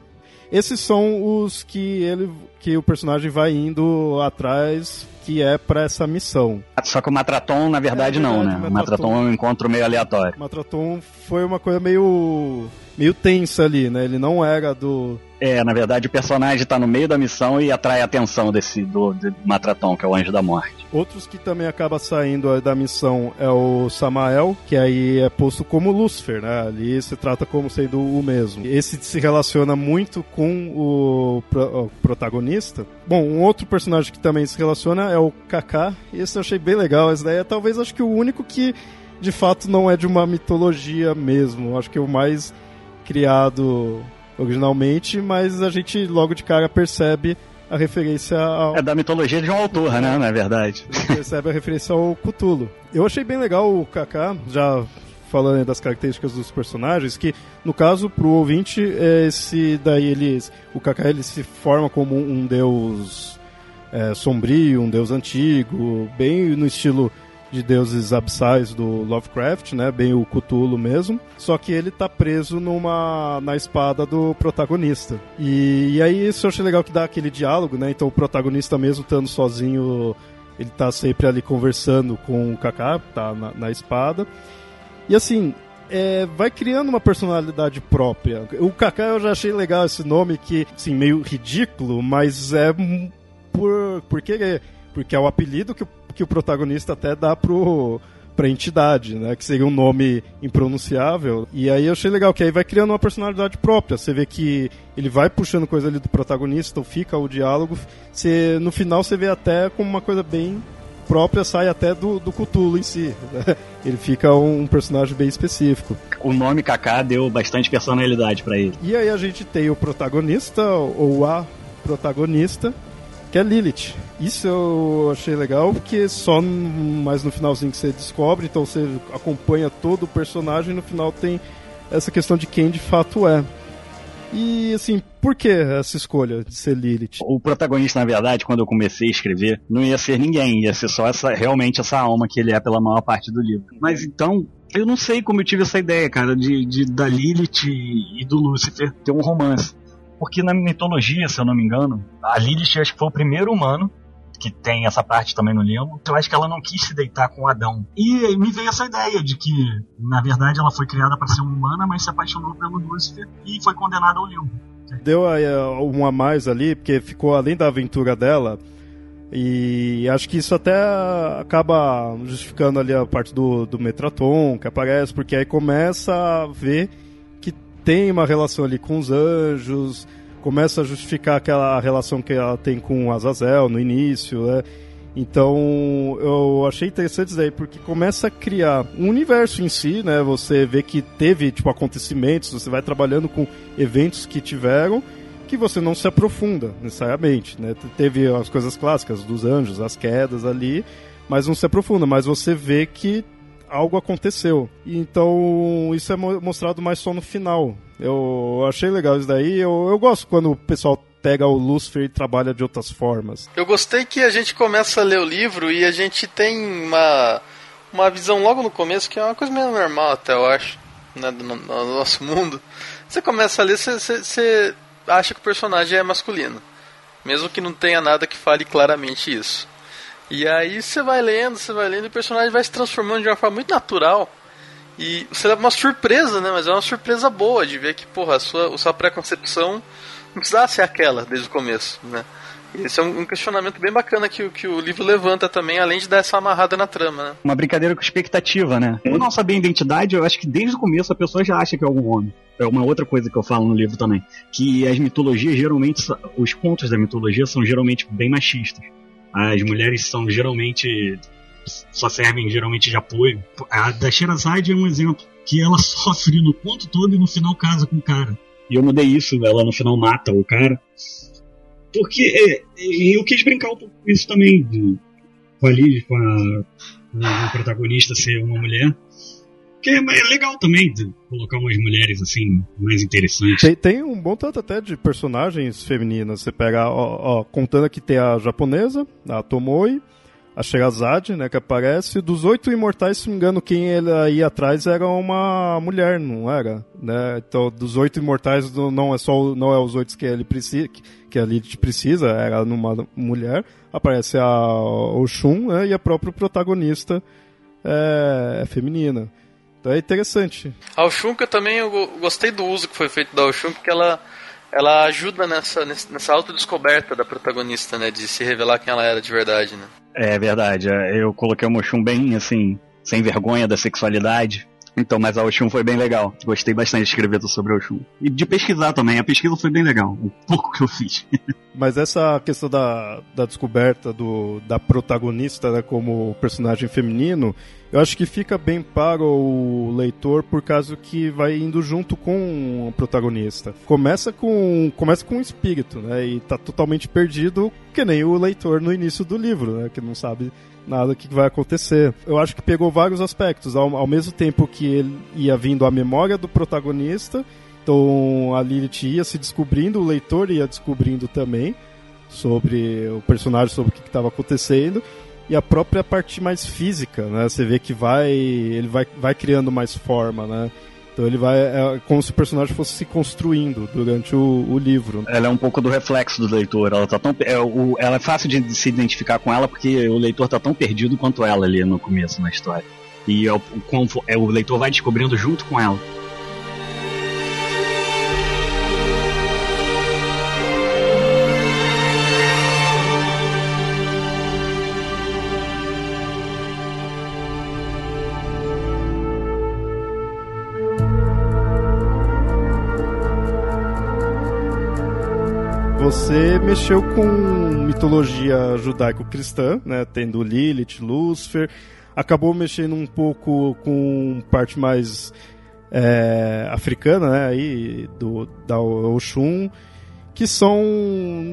Esses são os que ele que o personagem vai indo atrás que é para essa missão. Só que o Matraton, na verdade, é, não, verdade, né? O Matraton é um encontro meio aleatório. O Matraton foi uma coisa meio meio tensa ali, né? Ele não era do é, na verdade o personagem está no meio da missão e atrai a atenção desse do, do Matraton, que é o Anjo da Morte. Outros que também acaba saindo da missão é o Samael, que aí é posto como Lúcifer, né? Ali se trata como sendo o mesmo. Esse se relaciona muito com o, o protagonista. Bom, um outro personagem que também se relaciona é o Kaká. Esse eu achei bem legal. Esse daí é talvez acho que o único que de fato não é de uma mitologia mesmo. Acho que o mais criado originalmente, mas a gente logo de cara percebe a referência ao... É da mitologia de um autor, né? Na é verdade. percebe a referência ao Cthulhu. Eu achei bem legal o Kaká, já falando das características dos personagens, que no caso pro ouvinte esse daí eles, o Kaká ele se forma como um deus é, sombrio, um deus antigo, bem no estilo de deuses abissais do Lovecraft, né? Bem o Cthulhu mesmo. Só que ele tá preso numa na espada do protagonista. E, e aí isso eu achei legal que dá aquele diálogo, né? Então o protagonista mesmo estando sozinho, ele tá sempre ali conversando com o Kaká, tá na, na espada. E assim, é, vai criando uma personalidade própria. O Kaká eu já achei legal esse nome que, assim, meio ridículo, mas é por porque porque é o apelido que o que o protagonista até dá pro pra entidade, né? Que seria um nome impronunciável. E aí eu achei legal, que aí vai criando uma personalidade própria. Você vê que ele vai puxando coisa ali do protagonista, ou fica o diálogo. Você, no final você vê até como uma coisa bem própria sai até do, do Cthulhu em si. Né? Ele fica um personagem bem específico. O nome Kaká deu bastante personalidade para ele. E aí a gente tem o protagonista, ou a protagonista, que é Lilith. Isso eu achei legal, porque só mais no finalzinho que você descobre, então você acompanha todo o personagem e no final tem essa questão de quem de fato é. E assim, por que essa escolha de ser Lilith? O protagonista, na verdade, quando eu comecei a escrever, não ia ser ninguém, ia ser só essa, realmente essa alma que ele é pela maior parte do livro. Mas então, eu não sei como eu tive essa ideia, cara, de, de da Lilith e do Lúcifer ter um romance. Porque na mitologia, se eu não me engano, a Lilith acho que foi o primeiro humano que tem essa parte também no limbo, eu acho que ela não quis se deitar com Adão. E me veio essa ideia de que, na verdade, ela foi criada para ser humana, mas se apaixonou pelo Lúcifer e foi condenada ao limbo. Deu aí um a mais ali, porque ficou além da aventura dela. E acho que isso até acaba justificando ali a parte do, do Metraton que aparece, porque aí começa a ver que tem uma relação ali com os anjos, começa a justificar aquela relação que ela tem com Azazel no início, né? Então, eu achei interessante isso daí, porque começa a criar um universo em si, né? Você vê que teve, tipo, acontecimentos, você vai trabalhando com eventos que tiveram, que você não se aprofunda, necessariamente, né? Teve as coisas clássicas dos anjos, as quedas ali, mas não se aprofunda, mas você vê que algo aconteceu. Então, isso é mostrado mais só no final. Eu achei legal isso daí. Eu, eu gosto quando o pessoal pega o Lucifer e trabalha de outras formas. Eu gostei que a gente começa a ler o livro e a gente tem uma, uma visão logo no começo que é uma coisa meio normal até, eu acho, né, no, no nosso mundo. Você começa a ler, você, você, você acha que o personagem é masculino. Mesmo que não tenha nada que fale claramente isso. E aí você vai lendo, você vai lendo e o personagem vai se transformando de uma forma muito natural. E você leva uma surpresa, né? Mas é uma surpresa boa de ver que, porra, a sua, a sua pré-concepção não precisava ser aquela desde o começo, né? Esse é um questionamento bem bacana que, que o livro levanta também, além de dar essa amarrada na trama, né? Uma brincadeira com expectativa, né? Por não saber a identidade, eu acho que desde o começo a pessoa já acha que é algum homem. É uma outra coisa que eu falo no livro também. Que as mitologias geralmente, os contos da mitologia são geralmente bem machistas. As mulheres são geralmente só servem geralmente de apoio. A da Sherazade é um exemplo que ela sofre no conto todo e no final casa com o cara. E eu mudei isso, ela no final mata o cara. Porque é, eu quis brincar um pouco com isso também, de, com a Liv, com a, com a protagonista ser uma mulher. Que é, é legal também de colocar umas mulheres assim mais interessantes. Tem, tem, um bom tanto até de personagens femininas. Você pega, ó, ó, contando que tem a japonesa, a Tomoe, a Sherazade, né, que aparece. Dos oito imortais, se não me engano, quem ele aí atrás era uma mulher, não era? Né? Então, dos oito imortais, não é só não é os oito que ele precisa, que a Lilith precisa, era numa mulher. Aparece a Oshun, né, e a própria protagonista é, é feminina. Então é interessante. A Oshun, que eu também eu gostei do uso que foi feito da Oshun, porque ela, ela ajuda nessa, nessa autodescoberta da protagonista, né? De se revelar quem ela era de verdade, né? É verdade. É, eu coloquei o Oshun bem, assim, sem vergonha da sexualidade. Então, mas a Oshun foi bem legal. Gostei bastante de escrever sobre a Oshun. E de pesquisar também. A pesquisa foi bem legal. O pouco que eu fiz. mas essa questão da, da descoberta do, da protagonista né, como personagem feminino, eu acho que fica bem para o leitor por causa que vai indo junto com o protagonista. Começa com começa com o espírito, né? E tá totalmente perdido, que nem o leitor no início do livro, né? Que não sabe nada que vai acontecer. Eu acho que pegou vários aspectos. Ao, ao mesmo tempo que ele ia vindo a memória do protagonista, então a Lilith ia se descobrindo, o leitor ia descobrindo também sobre o personagem, sobre o que estava acontecendo e a própria parte mais física, né? Você vê que vai ele vai, vai criando mais forma, né? Então ele vai. É como se o personagem fosse se construindo durante o, o livro. Ela é um pouco do reflexo do leitor. Ela, tá tão, é, o, ela é fácil de se identificar com ela porque o leitor tá tão perdido quanto ela ali no começo na história. E é o, é, o leitor vai descobrindo junto com ela. Você mexeu com mitologia judaico-cristã, né? Tendo Lilith, Lúcifer. Acabou mexendo um pouco com parte mais é, africana, né? Aí, do, da Oxum, que são.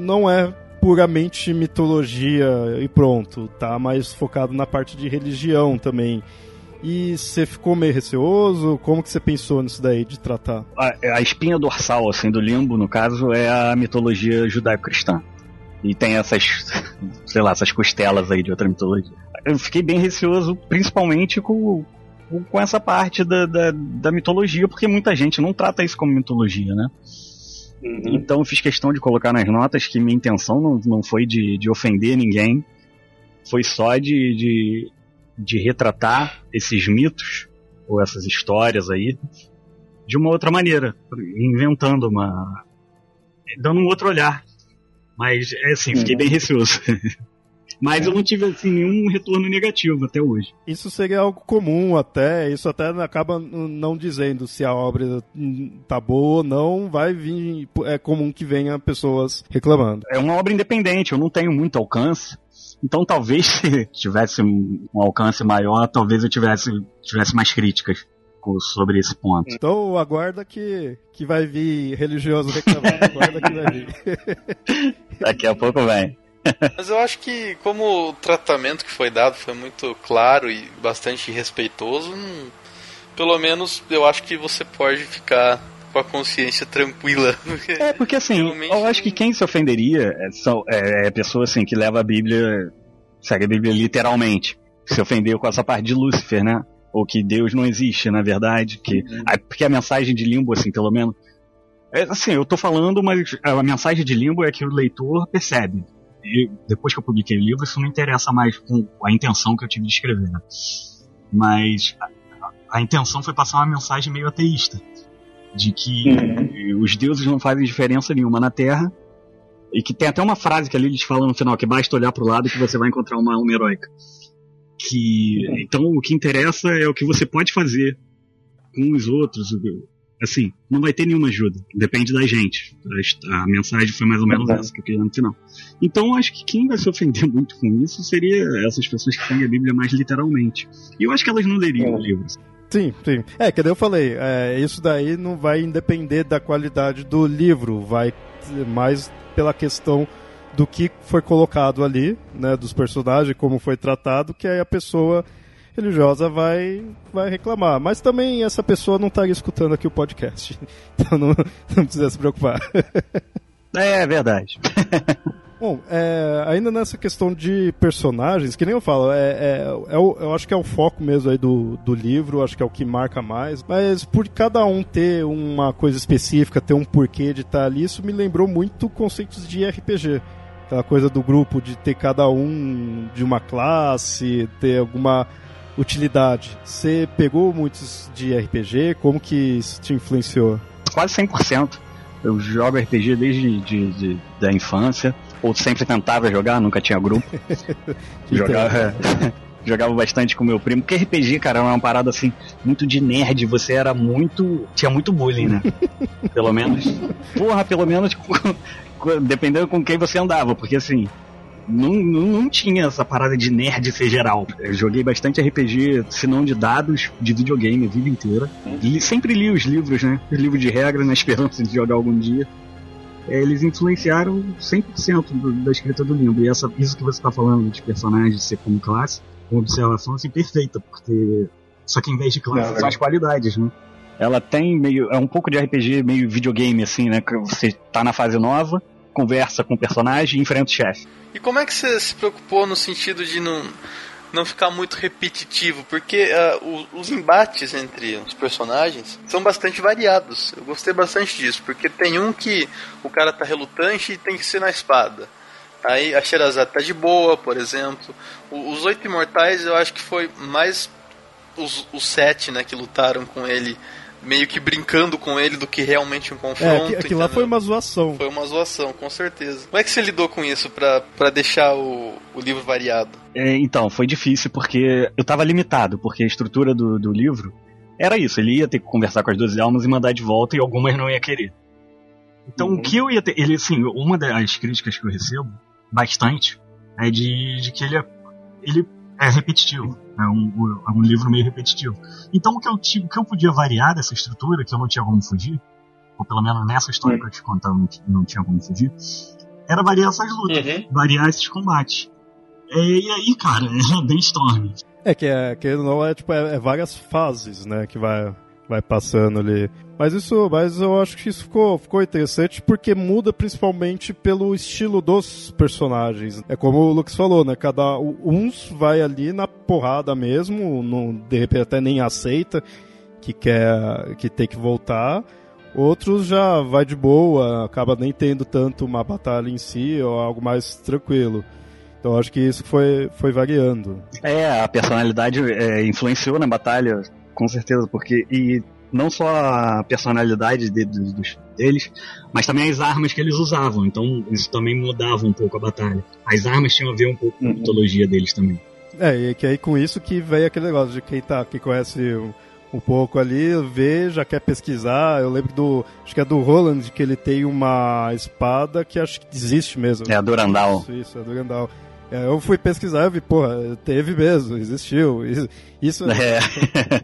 não é puramente mitologia e pronto, tá mais focado na parte de religião também. E você ficou meio receoso? Como que você pensou nisso daí de tratar? A, a espinha dorsal assim do limbo, no caso, é a mitologia judaico-cristã. E tem essas, sei lá, essas costelas aí de outra mitologia. Eu fiquei bem receoso, principalmente com, com essa parte da, da, da mitologia, porque muita gente não trata isso como mitologia, né? Uhum. Então eu fiz questão de colocar nas notas que minha intenção não, não foi de, de ofender ninguém, foi só de, de, de retratar esses mitos ou essas histórias aí de uma outra maneira, inventando uma. dando um outro olhar. Mas, é assim, fiquei bem receoso. Mas eu não tive assim, nenhum retorno negativo até hoje. Isso seria algo comum até, isso até acaba não dizendo se a obra tá boa ou não, vai vir, é comum que venha pessoas reclamando. É uma obra independente, eu não tenho muito alcance, então talvez se tivesse um alcance maior, talvez eu tivesse, tivesse mais críticas sobre esse ponto. Então aguarda que, que vai vir religioso reclamando, aguarda que vai vir. Daqui a pouco vem. Mas eu acho que como o tratamento que foi dado foi muito claro e bastante respeitoso, hum, pelo menos eu acho que você pode ficar com a consciência tranquila. Porque é, porque assim, eu acho que quem se ofenderia é, são, é, é pessoa assim que leva a Bíblia, segue a Bíblia literalmente. Se ofendeu com essa parte de Lúcifer, né? Ou que Deus não existe, na verdade. Que, uhum. porque a mensagem de limbo, assim, pelo menos. É, assim, eu tô falando, mas a mensagem de limbo é que o leitor percebe. E depois que eu publiquei o livro, isso não interessa mais com a intenção que eu tive de escrever. Né? Mas a, a intenção foi passar uma mensagem meio ateísta de que uhum. os deuses não fazem diferença nenhuma na Terra e que tem até uma frase que a Lilith fala no final que basta olhar para o lado que você vai encontrar uma alma heróica que uhum. então o que interessa é o que você pode fazer com os outros assim não vai ter nenhuma ajuda depende da gente a, a mensagem foi mais ou menos uhum. essa que eu queria no final então acho que quem vai se ofender muito com isso seria essas pessoas que têm a Bíblia mais literalmente e eu acho que elas não leriam o livro Sim, sim. É, que eu falei, é, isso daí não vai independer da qualidade do livro, vai mais pela questão do que foi colocado ali, né, dos personagens, como foi tratado, que aí a pessoa religiosa vai, vai reclamar. Mas também essa pessoa não estaria escutando aqui o podcast. Então não, não precisa se preocupar. É, é verdade. Bom, é, ainda nessa questão de personagens, que nem eu falo, é, é, é eu acho que é o foco mesmo aí do, do livro, acho que é o que marca mais. Mas por cada um ter uma coisa específica, ter um porquê de estar ali, isso me lembrou muito conceitos de RPG. Aquela coisa do grupo de ter cada um de uma classe, ter alguma utilidade. Você pegou muitos de RPG? Como que isso te influenciou? Quase 100%. Eu jogo RPG desde de, de, da infância ou sempre tentava jogar, nunca tinha grupo. jogava, jogava bastante com meu primo, porque RPG, cara, era uma parada assim, muito de nerd, você era muito. tinha muito bullying, né? pelo menos. Porra, pelo menos dependendo com quem você andava, porque assim. Não, não, não, tinha essa parada de nerd ser geral. Eu joguei bastante RPG, se não de dados, de videogame a vida inteira. E sempre li os livros, né? Os livros de regra na esperança de jogar algum dia. É, eles influenciaram 100% do, da escrita do livro. E essa, isso que você está falando de personagens ser como classe, com observação, assim, perfeita, porque. Só que em vez de classe Não, são as qualidades, né? Ela tem meio. É um pouco de RPG, meio videogame, assim, né? Que você tá na fase nova, conversa com o personagem e enfrenta o chefe. E como é que você se preocupou no sentido de não não ficar muito repetitivo, porque uh, os embates entre os personagens são bastante variados. Eu gostei bastante disso, porque tem um que o cara tá relutante e tem que ser na espada. Aí a Sherazade tá de boa, por exemplo. O, os Oito Imortais eu acho que foi mais os, os sete né, que lutaram com ele meio que brincando com ele do que realmente um confronto. É, aquilo lá foi uma zoação. Foi uma zoação, com certeza. Como é que você lidou com isso para deixar o, o livro variado? É, então, foi difícil porque eu tava limitado, porque a estrutura do, do livro era isso, ele ia ter que conversar com as duas almas e mandar de volta e algumas não ia querer. Então uhum. o que eu ia ter. Ele, assim, uma das críticas que eu recebo, bastante, é de, de que ele é, ele é repetitivo. É um, é um livro meio repetitivo. Então o que, eu, o que eu podia variar dessa estrutura, que eu não tinha como fugir, ou pelo menos nessa história que eu te contava não, não tinha como fugir, era variar essas lutas, uhum. variar esses combates. É, e aí, cara, é bem Storm. É que, é, que não é, tipo, é, é várias fases, né, que vai, vai passando ali. Mas isso, mas eu acho que isso ficou, ficou interessante porque muda principalmente pelo estilo dos personagens. É como o Lucas falou, né? Cada uns vai ali na porrada mesmo, não, de repente até nem aceita que quer que tem que voltar. Outros já vai de boa, acaba nem tendo tanto uma batalha em si ou algo mais tranquilo. Então acho que isso foi, foi variando. É, a personalidade é, influenciou na batalha, com certeza, porque e não só a personalidade de, de, dos, deles, mas também as armas que eles usavam. Então isso também mudava um pouco a batalha. As armas tinham a ver um pouco com a uhum. mitologia deles também. É, e que aí com isso que veio aquele negócio de quem tá, que conhece um pouco ali, vê, já quer pesquisar. Eu lembro do. Acho que é do Roland que ele tem uma espada que acho que existe mesmo. É a Durandal. Isso, isso, é a Durandal. É, eu fui pesquisar e vi, porra, teve mesmo, existiu. Isso, isso é.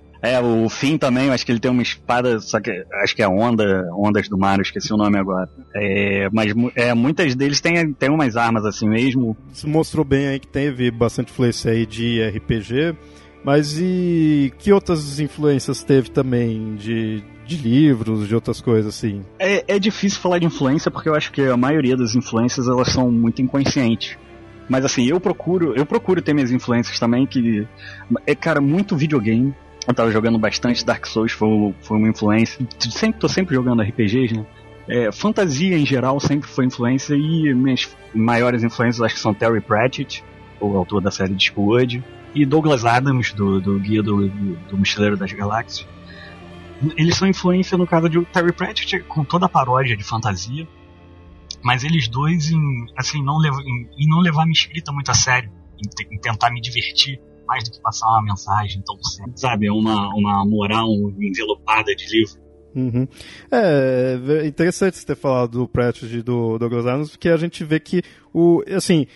é, o Finn também, acho que ele tem uma espada, só que acho que é Onda, Ondas do Mar, esqueci o nome agora. É, mas é, muitas deles têm, têm umas armas assim mesmo. Isso mostrou bem aí que teve bastante influência aí de RPG. Mas e que outras influências teve também de, de livros, de outras coisas assim? É, é difícil falar de influência porque eu acho que a maioria das influências elas são muito inconscientes. Mas assim, eu procuro, eu procuro ter minhas influências também, que é, cara, muito videogame. Eu tava jogando bastante Dark Souls, foi, foi uma influência. Sempre, tô sempre jogando RPGs, né? É, fantasia em geral sempre foi influência e minhas maiores influências acho que são Terry Pratchett, o autor da série Discworld, e Douglas Adams, do, do Guia do, do, do Mochileiro das Galáxias. Eles são influência no caso de Terry Pratchett com toda a paródia de fantasia, mas eles dois em, assim, não lev em, em não levar minha escrita muito a sério, em, em, tentar me divertir mais do que passar uma mensagem tão sabe, é uma, uma moral envelopada de livro. Uhum. É, é interessante você ter falado do Pratchett do Douglas Adams, porque a gente vê que o, assim,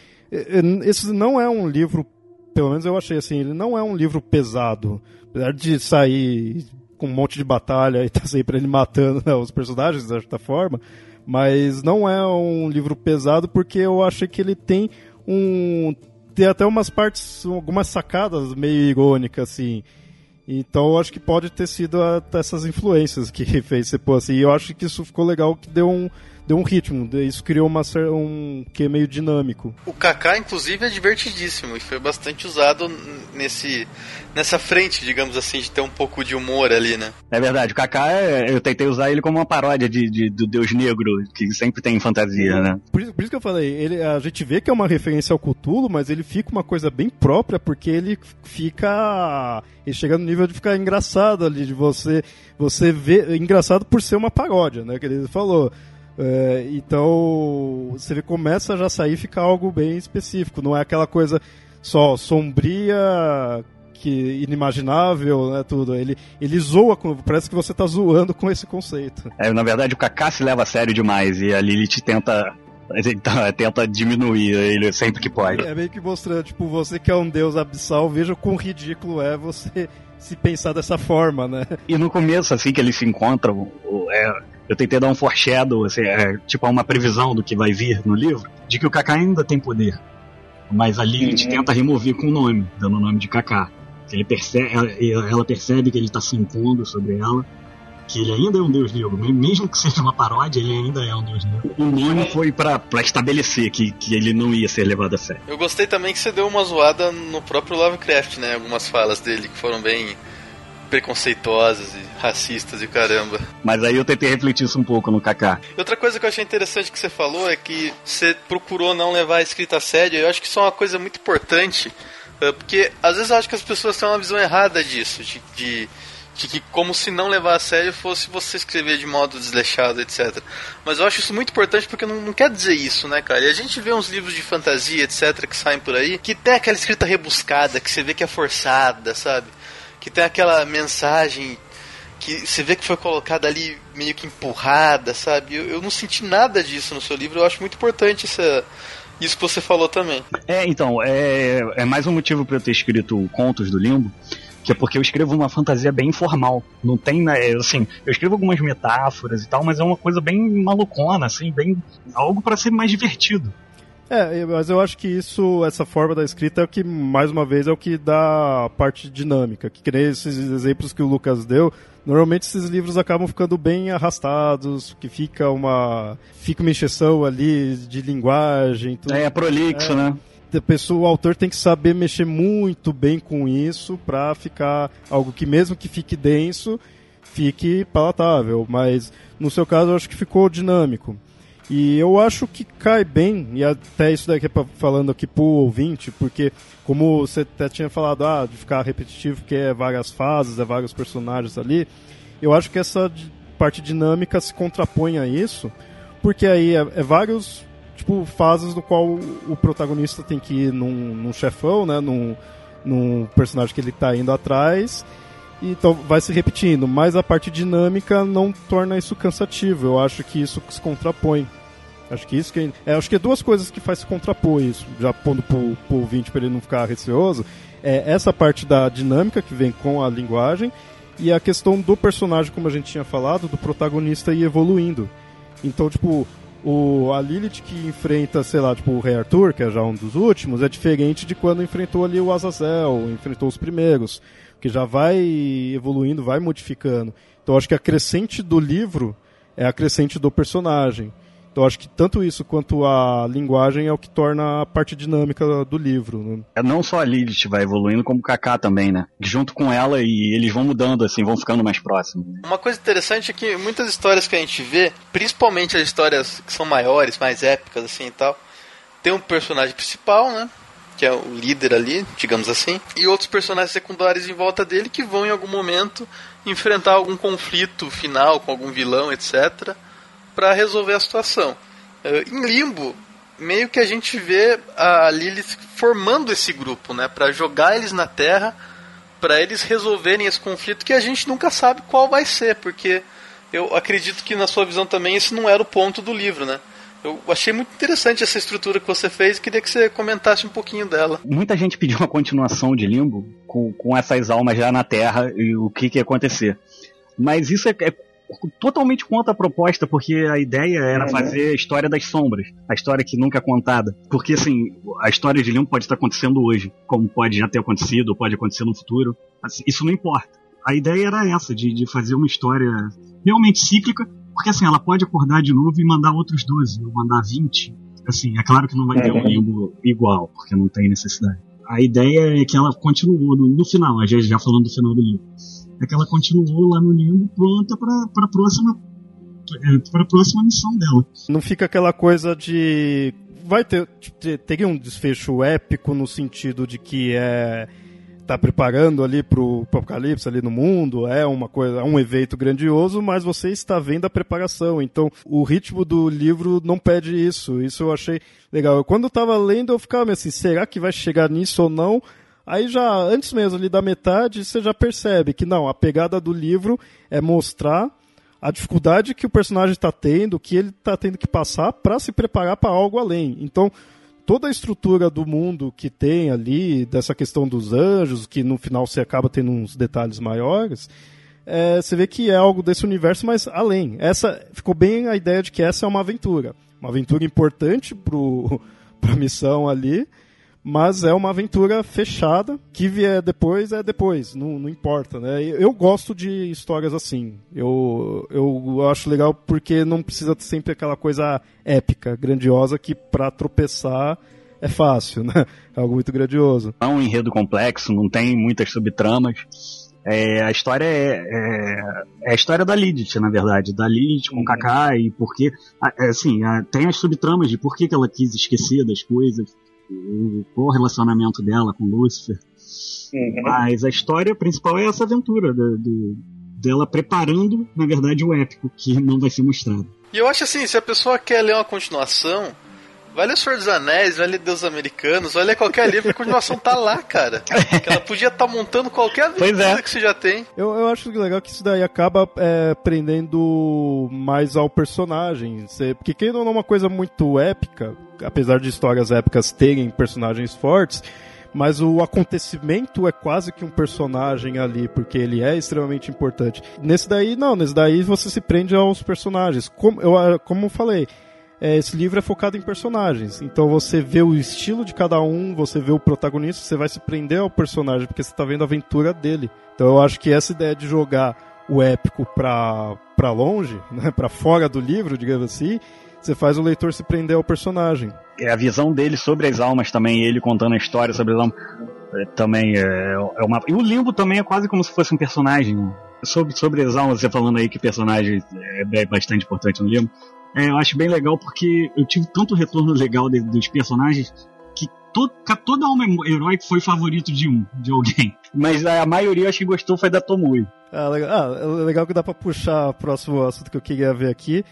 esse não é um livro pelo menos eu achei assim, ele não é um livro pesado. Apesar de sair com um monte de batalha e tá sempre ele matando né, os personagens, de certa forma, mas não é um livro pesado porque eu achei que ele tem um. Tem até umas partes, algumas sacadas meio irônicas, assim. Então eu acho que pode ter sido até essas influências que fez ser pô assim. Eu acho que isso ficou legal, que deu um deu um ritmo, isso criou uma, um que é meio dinâmico. O Kaká, inclusive, é divertidíssimo e foi bastante usado nesse nessa frente, digamos assim, de ter um pouco de humor ali, né? É verdade, o Kaká, é, eu tentei usar ele como uma paródia de, de do Deus Negro, que sempre tem fantasia, né? Por isso, por isso que eu falei, ele, a gente vê que é uma referência ao Cthulhu, mas ele fica uma coisa bem própria, porque ele fica... ele chega no nível de ficar engraçado ali, de você, você ver... engraçado por ser uma paródia, né? Que ele falou... É, então, você começa a já sair ficar algo bem específico, não é aquela coisa só sombria, que inimaginável, né, tudo. Ele, ele zoa, com, parece que você está zoando com esse conceito. É, na verdade, o Kaká se leva a sério demais e a Lilith tenta tenta diminuir ele sempre que pode. É meio que mostrando, tipo, você que é um deus abissal, veja quão ridículo é você se pensar dessa forma, né? E no começo, assim que eles se encontram, é, eu tentei dar um foreshadow, assim, é, tipo uma previsão do que vai vir no livro, de que o Kaká ainda tem poder. Mas a Lilith uhum. tenta remover com o nome, dando o nome de Kaká. Ele percebe, ela, ela percebe que ele está se impondo sobre ela, que ele ainda é um deus negro, mesmo que seja uma paródia, ele ainda é um deus negro. O nome foi para estabelecer que, que ele não ia ser levado a sério. Eu gostei também que você deu uma zoada no próprio Lovecraft, né? Algumas falas dele que foram bem preconceituosas e racistas e caramba. Mas aí eu tentei refletir isso um pouco no Kaká. Outra coisa que eu achei interessante que você falou é que você procurou não levar a escrita a sério. Eu acho que isso é uma coisa muito importante, eh, porque às vezes eu acho que as pessoas têm uma visão errada disso, de, de de que como se não levar a sério fosse você escrever de modo desleixado, etc. Mas eu acho isso muito importante porque não, não, quer dizer isso, né, cara? E a gente vê uns livros de fantasia, etc, que saem por aí, que tem aquela escrita rebuscada, que você vê que é forçada, sabe? Que tem aquela mensagem que você vê que foi colocada ali meio que empurrada, sabe? Eu, eu não senti nada disso no seu livro. Eu acho muito importante essa, isso que você falou também. É, então, é, é mais um motivo para eu ter escrito Contos do Limbo, que é porque eu escrevo uma fantasia bem informal. Não tem, né, assim, eu escrevo algumas metáforas e tal, mas é uma coisa bem malucona, assim, bem algo para ser mais divertido. É, mas eu acho que isso, essa forma da escrita é o que, mais uma vez, é o que dá a parte dinâmica. Que, que nem esses exemplos que o Lucas deu, normalmente esses livros acabam ficando bem arrastados, que fica uma fica uma encheção ali de linguagem. Tudo. É, é prolixo, é, né? Pessoa, o autor tem que saber mexer muito bem com isso para ficar algo que mesmo que fique denso, fique palatável. Mas no seu caso eu acho que ficou dinâmico. E eu acho que cai bem, e até isso daqui é falando aqui pro ouvinte, porque como você até tinha falado, ah, de ficar repetitivo, que é várias fases, é vários personagens ali, eu acho que essa parte dinâmica se contrapõe a isso, porque aí é, é vários tipo fases no qual o protagonista tem que ir num, num chefão, né, num, num personagem que ele está indo atrás, então vai se repetindo, mas a parte dinâmica não torna isso cansativo. Eu acho que isso se contrapõe. Acho que isso que é, acho que é duas coisas que faz se contrapor isso, já pondo pro, pro ouvinte para ele não ficar receoso, é essa parte da dinâmica que vem com a linguagem e a questão do personagem, como a gente tinha falado, do protagonista ir evoluindo. Então, tipo, o, a Lilith que enfrenta, sei lá, tipo, o Rei Arthur, que é já um dos últimos, é diferente de quando enfrentou ali o Azazel, enfrentou os primeiros que já vai evoluindo, vai modificando. Então acho que a crescente do livro é a crescente do personagem. Então acho que tanto isso quanto a linguagem é o que torna a parte dinâmica do livro. Né? É não só a Lilith vai evoluindo, como o Kaká também, né? Junto com ela e eles vão mudando, assim, vão ficando mais próximos. Uma coisa interessante é que muitas histórias que a gente vê, principalmente as histórias que são maiores, mais épicas, assim e tal, tem um personagem principal, né? Que é o líder ali, digamos assim, e outros personagens secundários em volta dele que vão em algum momento enfrentar algum conflito final com algum vilão, etc, para resolver a situação. Eh, em Limbo, meio que a gente vê a Lilith formando esse grupo, né, para jogar eles na Terra, para eles resolverem esse conflito que a gente nunca sabe qual vai ser, porque eu acredito que na sua visão também esse não era o ponto do livro, né? Eu achei muito interessante essa estrutura que você fez e queria que você comentasse um pouquinho dela. Muita gente pediu uma continuação de Limbo com, com essas almas já na Terra e o que, que ia acontecer. Mas isso é, é totalmente contra a proposta, porque a ideia era é, né? fazer a história das sombras, a história que nunca é contada. Porque, assim, a história de Limbo pode estar acontecendo hoje, como pode já ter acontecido, ou pode acontecer no futuro. Assim, isso não importa. A ideia era essa, de, de fazer uma história realmente cíclica, porque assim, ela pode acordar de novo e mandar outros 12, ou mandar 20. Assim, é claro que não vai ter um limbo igual, porque não tem necessidade. A ideia é que ela continuou no, no final, a gente já falando do final do livro. É que ela continuou lá no limbo pronta para a próxima é, para a próxima missão dela. Não fica aquela coisa de vai ter teria um desfecho épico no sentido de que é tá preparando ali pro, pro apocalipse ali no mundo, é uma coisa, é um evento grandioso, mas você está vendo a preparação. Então, o ritmo do livro não pede isso. Isso eu achei legal. Quando eu tava lendo, eu ficava assim, será que vai chegar nisso ou não? Aí já, antes mesmo ali da metade, você já percebe que não, a pegada do livro é mostrar a dificuldade que o personagem está tendo, que ele está tendo que passar para se preparar para algo além. Então, toda a estrutura do mundo que tem ali, dessa questão dos anjos, que no final você acaba tendo uns detalhes maiores, é, você vê que é algo desse universo, mas além. Essa ficou bem a ideia de que essa é uma aventura, uma aventura importante para a missão ali, mas é uma aventura fechada, que vier depois é depois, não, não importa, né? Eu gosto de histórias assim, eu, eu acho legal porque não precisa ter sempre aquela coisa épica, grandiosa, que para tropeçar é fácil, né? É algo muito grandioso. É um enredo complexo, não tem muitas subtramas. É, a história é, é, é, a história da Lilith, na verdade, da Lilith com o Kaká e porque, é, assim, tem as subtramas de por que, que ela quis esquecer das coisas, o, o relacionamento dela com Lúcifer. Uhum. Mas a história principal é essa aventura do, do, dela preparando, na verdade, o épico, que não vai ser mostrado. E eu acho assim, se a pessoa quer ler uma continuação, Vai ler O Senhor dos Anéis, vai ler Deus Americanos, vai ler qualquer livro, a continuação tá lá, cara. Que ela podia estar tá montando qualquer aventura é. que você já tem. Eu, eu acho legal que isso daí acaba é, prendendo mais ao personagem. Porque quem não é uma coisa muito épica, apesar de histórias épicas terem personagens fortes, mas o acontecimento é quase que um personagem ali, porque ele é extremamente importante. Nesse daí, não, nesse daí você se prende aos personagens. Como eu, como eu falei, é, esse livro é focado em personagens. Então você vê o estilo de cada um, você vê o protagonista, você vai se prender ao personagem, porque você está vendo a aventura dele. Então eu acho que essa ideia de jogar o épico pra longe, né, pra fora do livro, digamos assim, você faz o leitor se prender ao personagem. É a visão dele sobre as almas também, ele contando a história sobre as almas. É, também é, é uma. E o Limbo também é quase como se fosse um personagem. Sobre, sobre as almas, você falando aí que personagem é bastante importante no Limbo. É, eu acho bem legal porque eu tive tanto retorno legal de, dos personagens que todo, toda alma herói foi favorito de um, de alguém. Mas a maioria acho que gostou foi da Tomui. Ah, legal, ah, é legal que dá pra puxar o próximo assunto que eu queria ver aqui,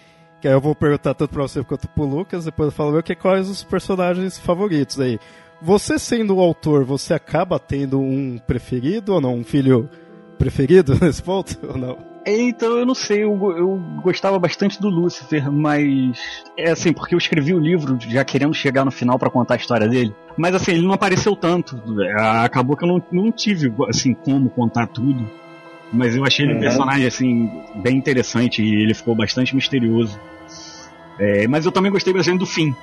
que aí eu vou perguntar tanto pra você quanto pro Lucas, depois eu falo meu que quais os personagens favoritos aí. Você sendo o autor, você acaba tendo um preferido ou não? Um filho preferido nesse ponto ou não? Então, eu não sei, eu, eu gostava bastante do Lúcifer, mas. É assim, porque eu escrevi o livro já querendo chegar no final para contar a história dele. Mas assim, ele não apareceu tanto. Acabou que eu não, não tive, assim, como contar tudo. Mas eu achei ele um uhum. personagem, assim, bem interessante e ele ficou bastante misterioso. É, mas eu também gostei bastante do fim.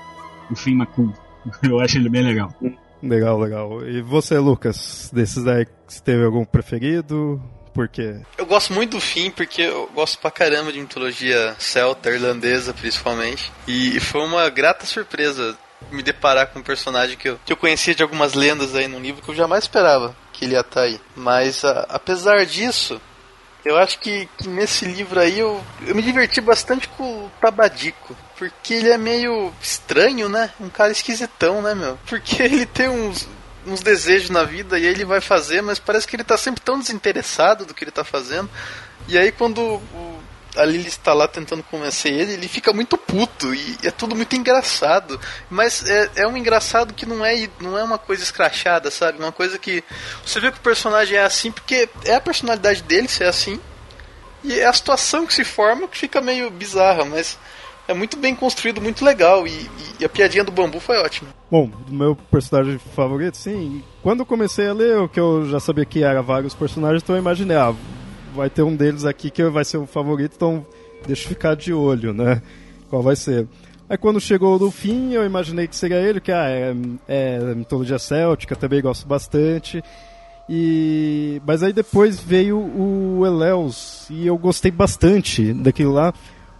Do fim Macum. Eu acho ele bem legal. Legal, legal. E você, Lucas? Desses aí, você teve algum preferido? Por quê? Eu gosto muito do fim, porque eu gosto pra caramba de mitologia celta, irlandesa principalmente. E foi uma grata surpresa me deparar com um personagem que eu, que eu conhecia de algumas lendas aí no livro que eu jamais esperava que ele ia estar tá aí. Mas a, apesar disso, eu acho que, que, nesse livro aí eu, eu me diverti bastante com o Tabadico. Porque ele é meio estranho, né? Um cara esquisitão, né, meu? Porque ele tem uns, uns desejos na vida e aí ele vai fazer, mas parece que ele tá sempre tão desinteressado do que ele tá fazendo. E aí quando o, a Lily está lá tentando convencer ele, ele fica muito puto e é tudo muito engraçado. Mas é, é um engraçado que não é, não é uma coisa escrachada, sabe? Uma coisa que você vê que o personagem é assim porque é a personalidade dele ser assim. E é a situação que se forma que fica meio bizarra, mas é muito bem construído, muito legal. E, e, a piadinha do bambu foi ótima. Bom, meu personagem favorito, sim. Quando eu comecei a ler, o que eu já sabia que era vários personagens, então eu imaginei, ah, vai ter um deles aqui que vai ser o favorito, então deixa eu ficar de olho, né? Qual vai ser. Aí quando chegou no fim, eu imaginei que seria ele, que ah, é, é mitologia céltica, também gosto bastante. E mas aí depois veio o Eleus e eu gostei bastante daquilo lá,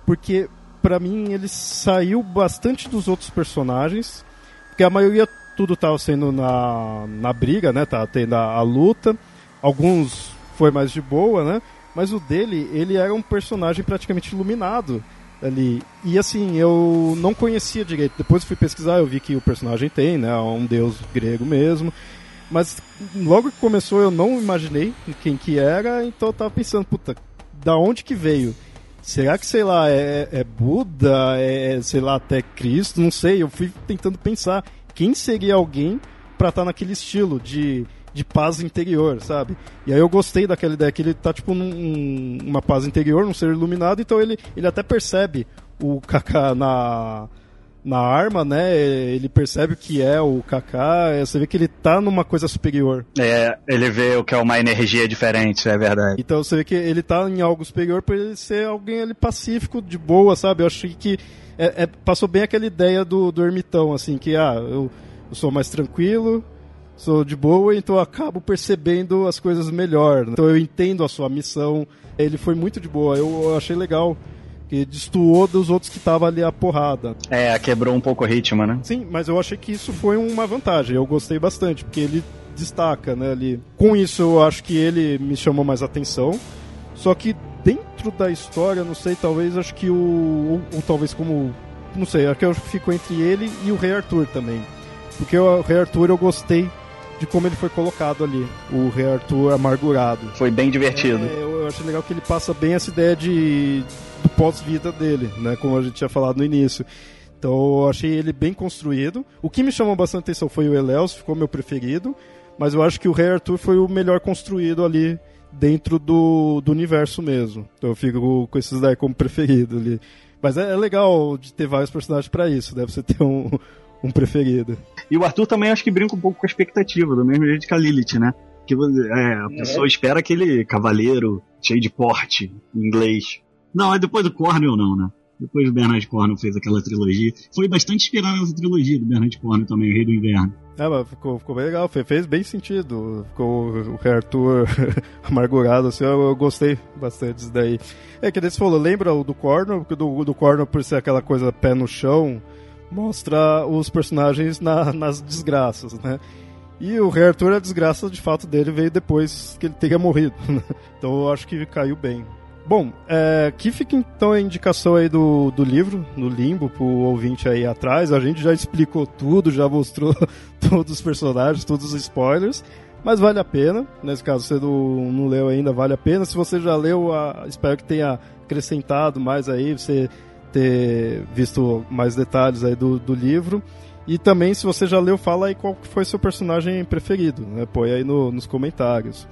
porque para mim ele saiu bastante dos outros personagens, porque a maioria tudo estava sendo na, na briga, né? Tá tendo a, a luta. Alguns foi mais de boa, né? Mas o dele, ele era um personagem praticamente iluminado ali. E assim, eu não conhecia direito. Depois fui pesquisar, eu vi que o personagem tem, né? Um deus grego mesmo. Mas logo que começou eu não imaginei quem que era, então eu tava pensando, puta, da onde que veio? Será que, sei lá, é, é Buda? É, sei lá, até Cristo? Não sei. Eu fui tentando pensar quem seria alguém para estar tá naquele estilo de de paz interior, sabe? E aí eu gostei daquela ideia que ele tá tipo num, uma paz interior, num ser iluminado, então ele, ele até percebe o Kaká na na arma, né? Ele percebe o que é o Kaká, você vê que ele tá numa coisa superior. É, ele vê o que é uma energia diferente, é verdade. Então você vê que ele tá em algo superior para ele ser alguém ali pacífico, de boa, sabe? Eu achei que é, é, passou bem aquela ideia do, do ermitão, assim, que ah, eu, eu sou mais tranquilo, sou de boa, então eu acabo percebendo as coisas melhor. Então eu entendo a sua missão. Ele foi muito de boa, eu achei legal. Que destoou dos outros que estavam ali a porrada. É, quebrou um pouco o ritmo, né? Sim, mas eu achei que isso foi uma vantagem. Eu gostei bastante, porque ele destaca, né, ali. Com isso, eu acho que ele me chamou mais atenção. Só que dentro da história, não sei, talvez acho que o. Ou, ou talvez como. Não sei, acho que eu fico entre ele e o Rei Arthur também. Porque o Rei Arthur eu gostei de como ele foi colocado ali, o Rei Arthur amargurado. Foi bem divertido. É, eu, eu acho legal que ele passa bem essa ideia de do pós-vida dele, né, como a gente tinha falado no início. Então eu achei ele bem construído. O que me chamou bastante atenção foi o Eleus, ficou meu preferido. Mas eu acho que o Rei Arthur foi o melhor construído ali dentro do, do universo mesmo. Então eu fico com esses daí como preferido ali. Mas é, é legal de ter vários personagens para isso, deve você ter um, um preferido. E o Arthur também acho que brinca um pouco com a expectativa, do mesmo jeito que a Lilith, né? Que é, a pessoa é. espera aquele cavaleiro cheio de porte em inglês. Não, é depois do Cornell não, né? Depois do Bernard Cornell fez aquela trilogia. Foi bastante inspirada nessa trilogia do Bernard Cornell também, o Rei do Inverno. É, mas ficou, ficou bem legal, fez bem sentido. Ficou o Rei Arthur amargurado, assim, eu, eu, gostei bastante disso daí. É que você falou, lembra o do Cornell? Porque do, do Cornell, por ser aquela coisa pé no chão, mostra os personagens na, nas desgraças, né? E o Rei Arthur, a desgraça de fato dele veio depois que ele teria morrido. Né? Então eu acho que caiu bem. Bom, é, aqui fica então a indicação aí do, do livro, no Limbo, pro ouvinte aí atrás. A gente já explicou tudo, já mostrou todos os personagens, todos os spoilers. Mas vale a pena, nesse caso você não, não leu ainda, vale a pena. Se você já leu, a, espero que tenha acrescentado mais aí, você ter visto mais detalhes aí do, do livro. E também, se você já leu, fala aí qual foi seu personagem preferido, né? Põe aí no, nos comentários.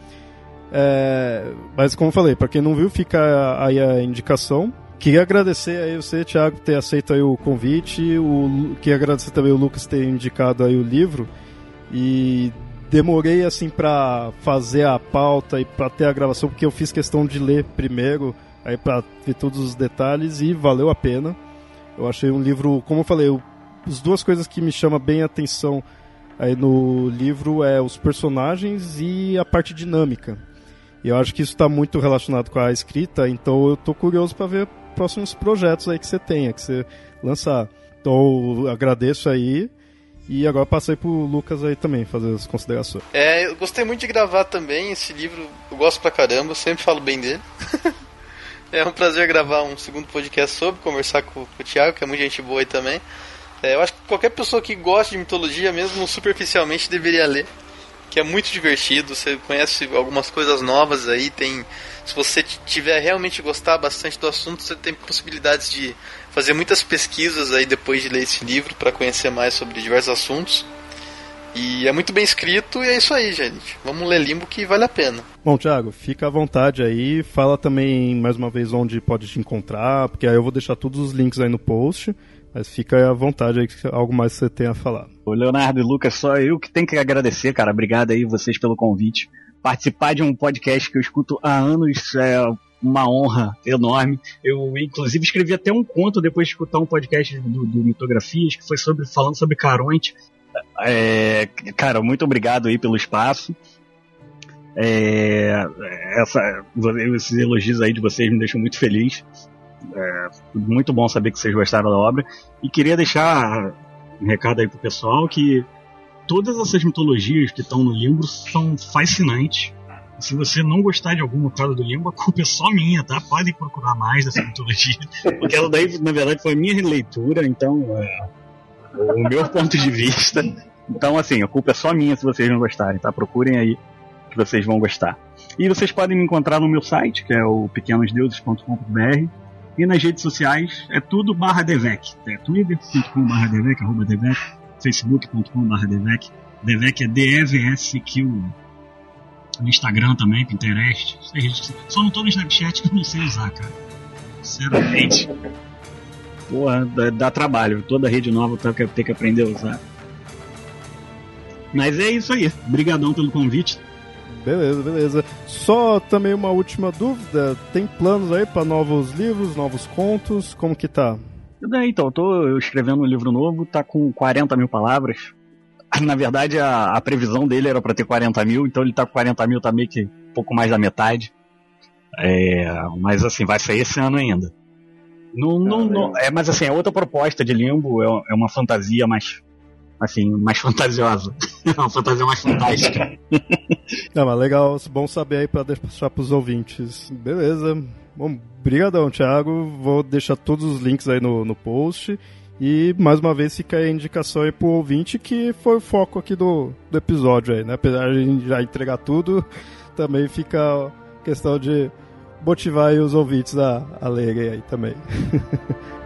É, mas como eu falei, para quem não viu, fica aí a indicação. Queria agradecer aí você, Thiago, por ter aceito aí o convite. O, queria agradecer também o Lucas ter indicado aí o livro. E demorei assim para fazer a pauta e para ter a gravação, porque eu fiz questão de ler primeiro, aí para ver todos os detalhes e valeu a pena. Eu achei um livro, como eu falei, eu, as duas coisas que me chamam bem a atenção aí no livro é os personagens e a parte dinâmica. E eu acho que isso está muito relacionado com a escrita, então eu estou curioso para ver próximos projetos aí que você tenha, que você lançar. Então agradeço aí. E agora passei pro Lucas aí também fazer as considerações. É, eu gostei muito de gravar também esse livro, eu gosto pra caramba, sempre falo bem dele. é um prazer gravar um segundo podcast sobre, conversar com, com o Thiago, que é muita gente boa aí também. É, eu acho que qualquer pessoa que gosta de mitologia, mesmo superficialmente, deveria ler que é muito divertido. Você conhece algumas coisas novas aí. Tem, se você tiver realmente gostar bastante do assunto, você tem possibilidades de fazer muitas pesquisas aí depois de ler esse livro para conhecer mais sobre diversos assuntos. E é muito bem escrito e é isso aí, gente. Vamos ler Limbo que vale a pena. Bom, Thiago, fica à vontade aí. Fala também mais uma vez onde pode te encontrar, porque aí eu vou deixar todos os links aí no post. Mas fica à vontade aí, algo mais que você tenha a falar. O Leonardo e Lucas, só eu que tenho que agradecer, cara. Obrigado aí vocês pelo convite. Participar de um podcast que eu escuto há anos é uma honra enorme. Eu, inclusive, escrevi até um conto depois de escutar um podcast do, do Mitografias, que foi sobre, falando sobre Caronte. É, cara, muito obrigado aí pelo espaço. É, essa, esses elogios aí de vocês me deixam muito feliz. É muito bom saber que vocês gostaram da obra. E queria deixar um recado aí pro pessoal que todas essas mitologias que estão no livro são fascinantes. Se você não gostar de alguma coisa do livro, a culpa é só minha, tá? Podem procurar mais dessa mitologia. Porque ela daí, na verdade, foi a minha releitura, então. É, o meu ponto de vista. Então, assim, a culpa é só minha se vocês não gostarem, tá? Procurem aí que vocês vão gostar. E vocês podem me encontrar no meu site, que é o pequenosdeuses.com.br e nas redes sociais é tudo barra Devec. É twitter.com barra Devec, arroba Devec, facebook.com barra Devec. Devec é D-E-V-S-Q. No Instagram também, Pinterest. Só não tô no Snapchat que eu não sei usar, cara. Sinceramente. Porra, dá, dá trabalho. Toda rede nova eu tenho que aprender a usar. Mas é isso aí. Obrigadão pelo convite. Beleza, beleza. Só também uma última dúvida: tem planos aí para novos livros, novos contos? Como que tá? Então, eu tô escrevendo um livro novo, tá com 40 mil palavras. Na verdade, a, a previsão dele era para ter 40 mil, então ele tá com 40 mil, tá meio que um pouco mais da metade. É, mas assim, vai sair esse ano ainda. Não, não, não, é, mas assim, é outra proposta de Limbo, é, é uma fantasia mais assim, mais fantasiosa. uma fantasia mais fantástica. Não, mas legal, bom saber aí pra deixar pros ouvintes. Beleza. Bom, brigadão, Thiago. Vou deixar todos os links aí no, no post. E mais uma vez fica aí a indicação aí pro ouvinte que foi o foco aqui do, do episódio aí, né? Apesar de a gente já entregar tudo, também fica a questão de motivar os ouvintes a, a lerem aí também.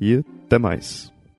E até mais.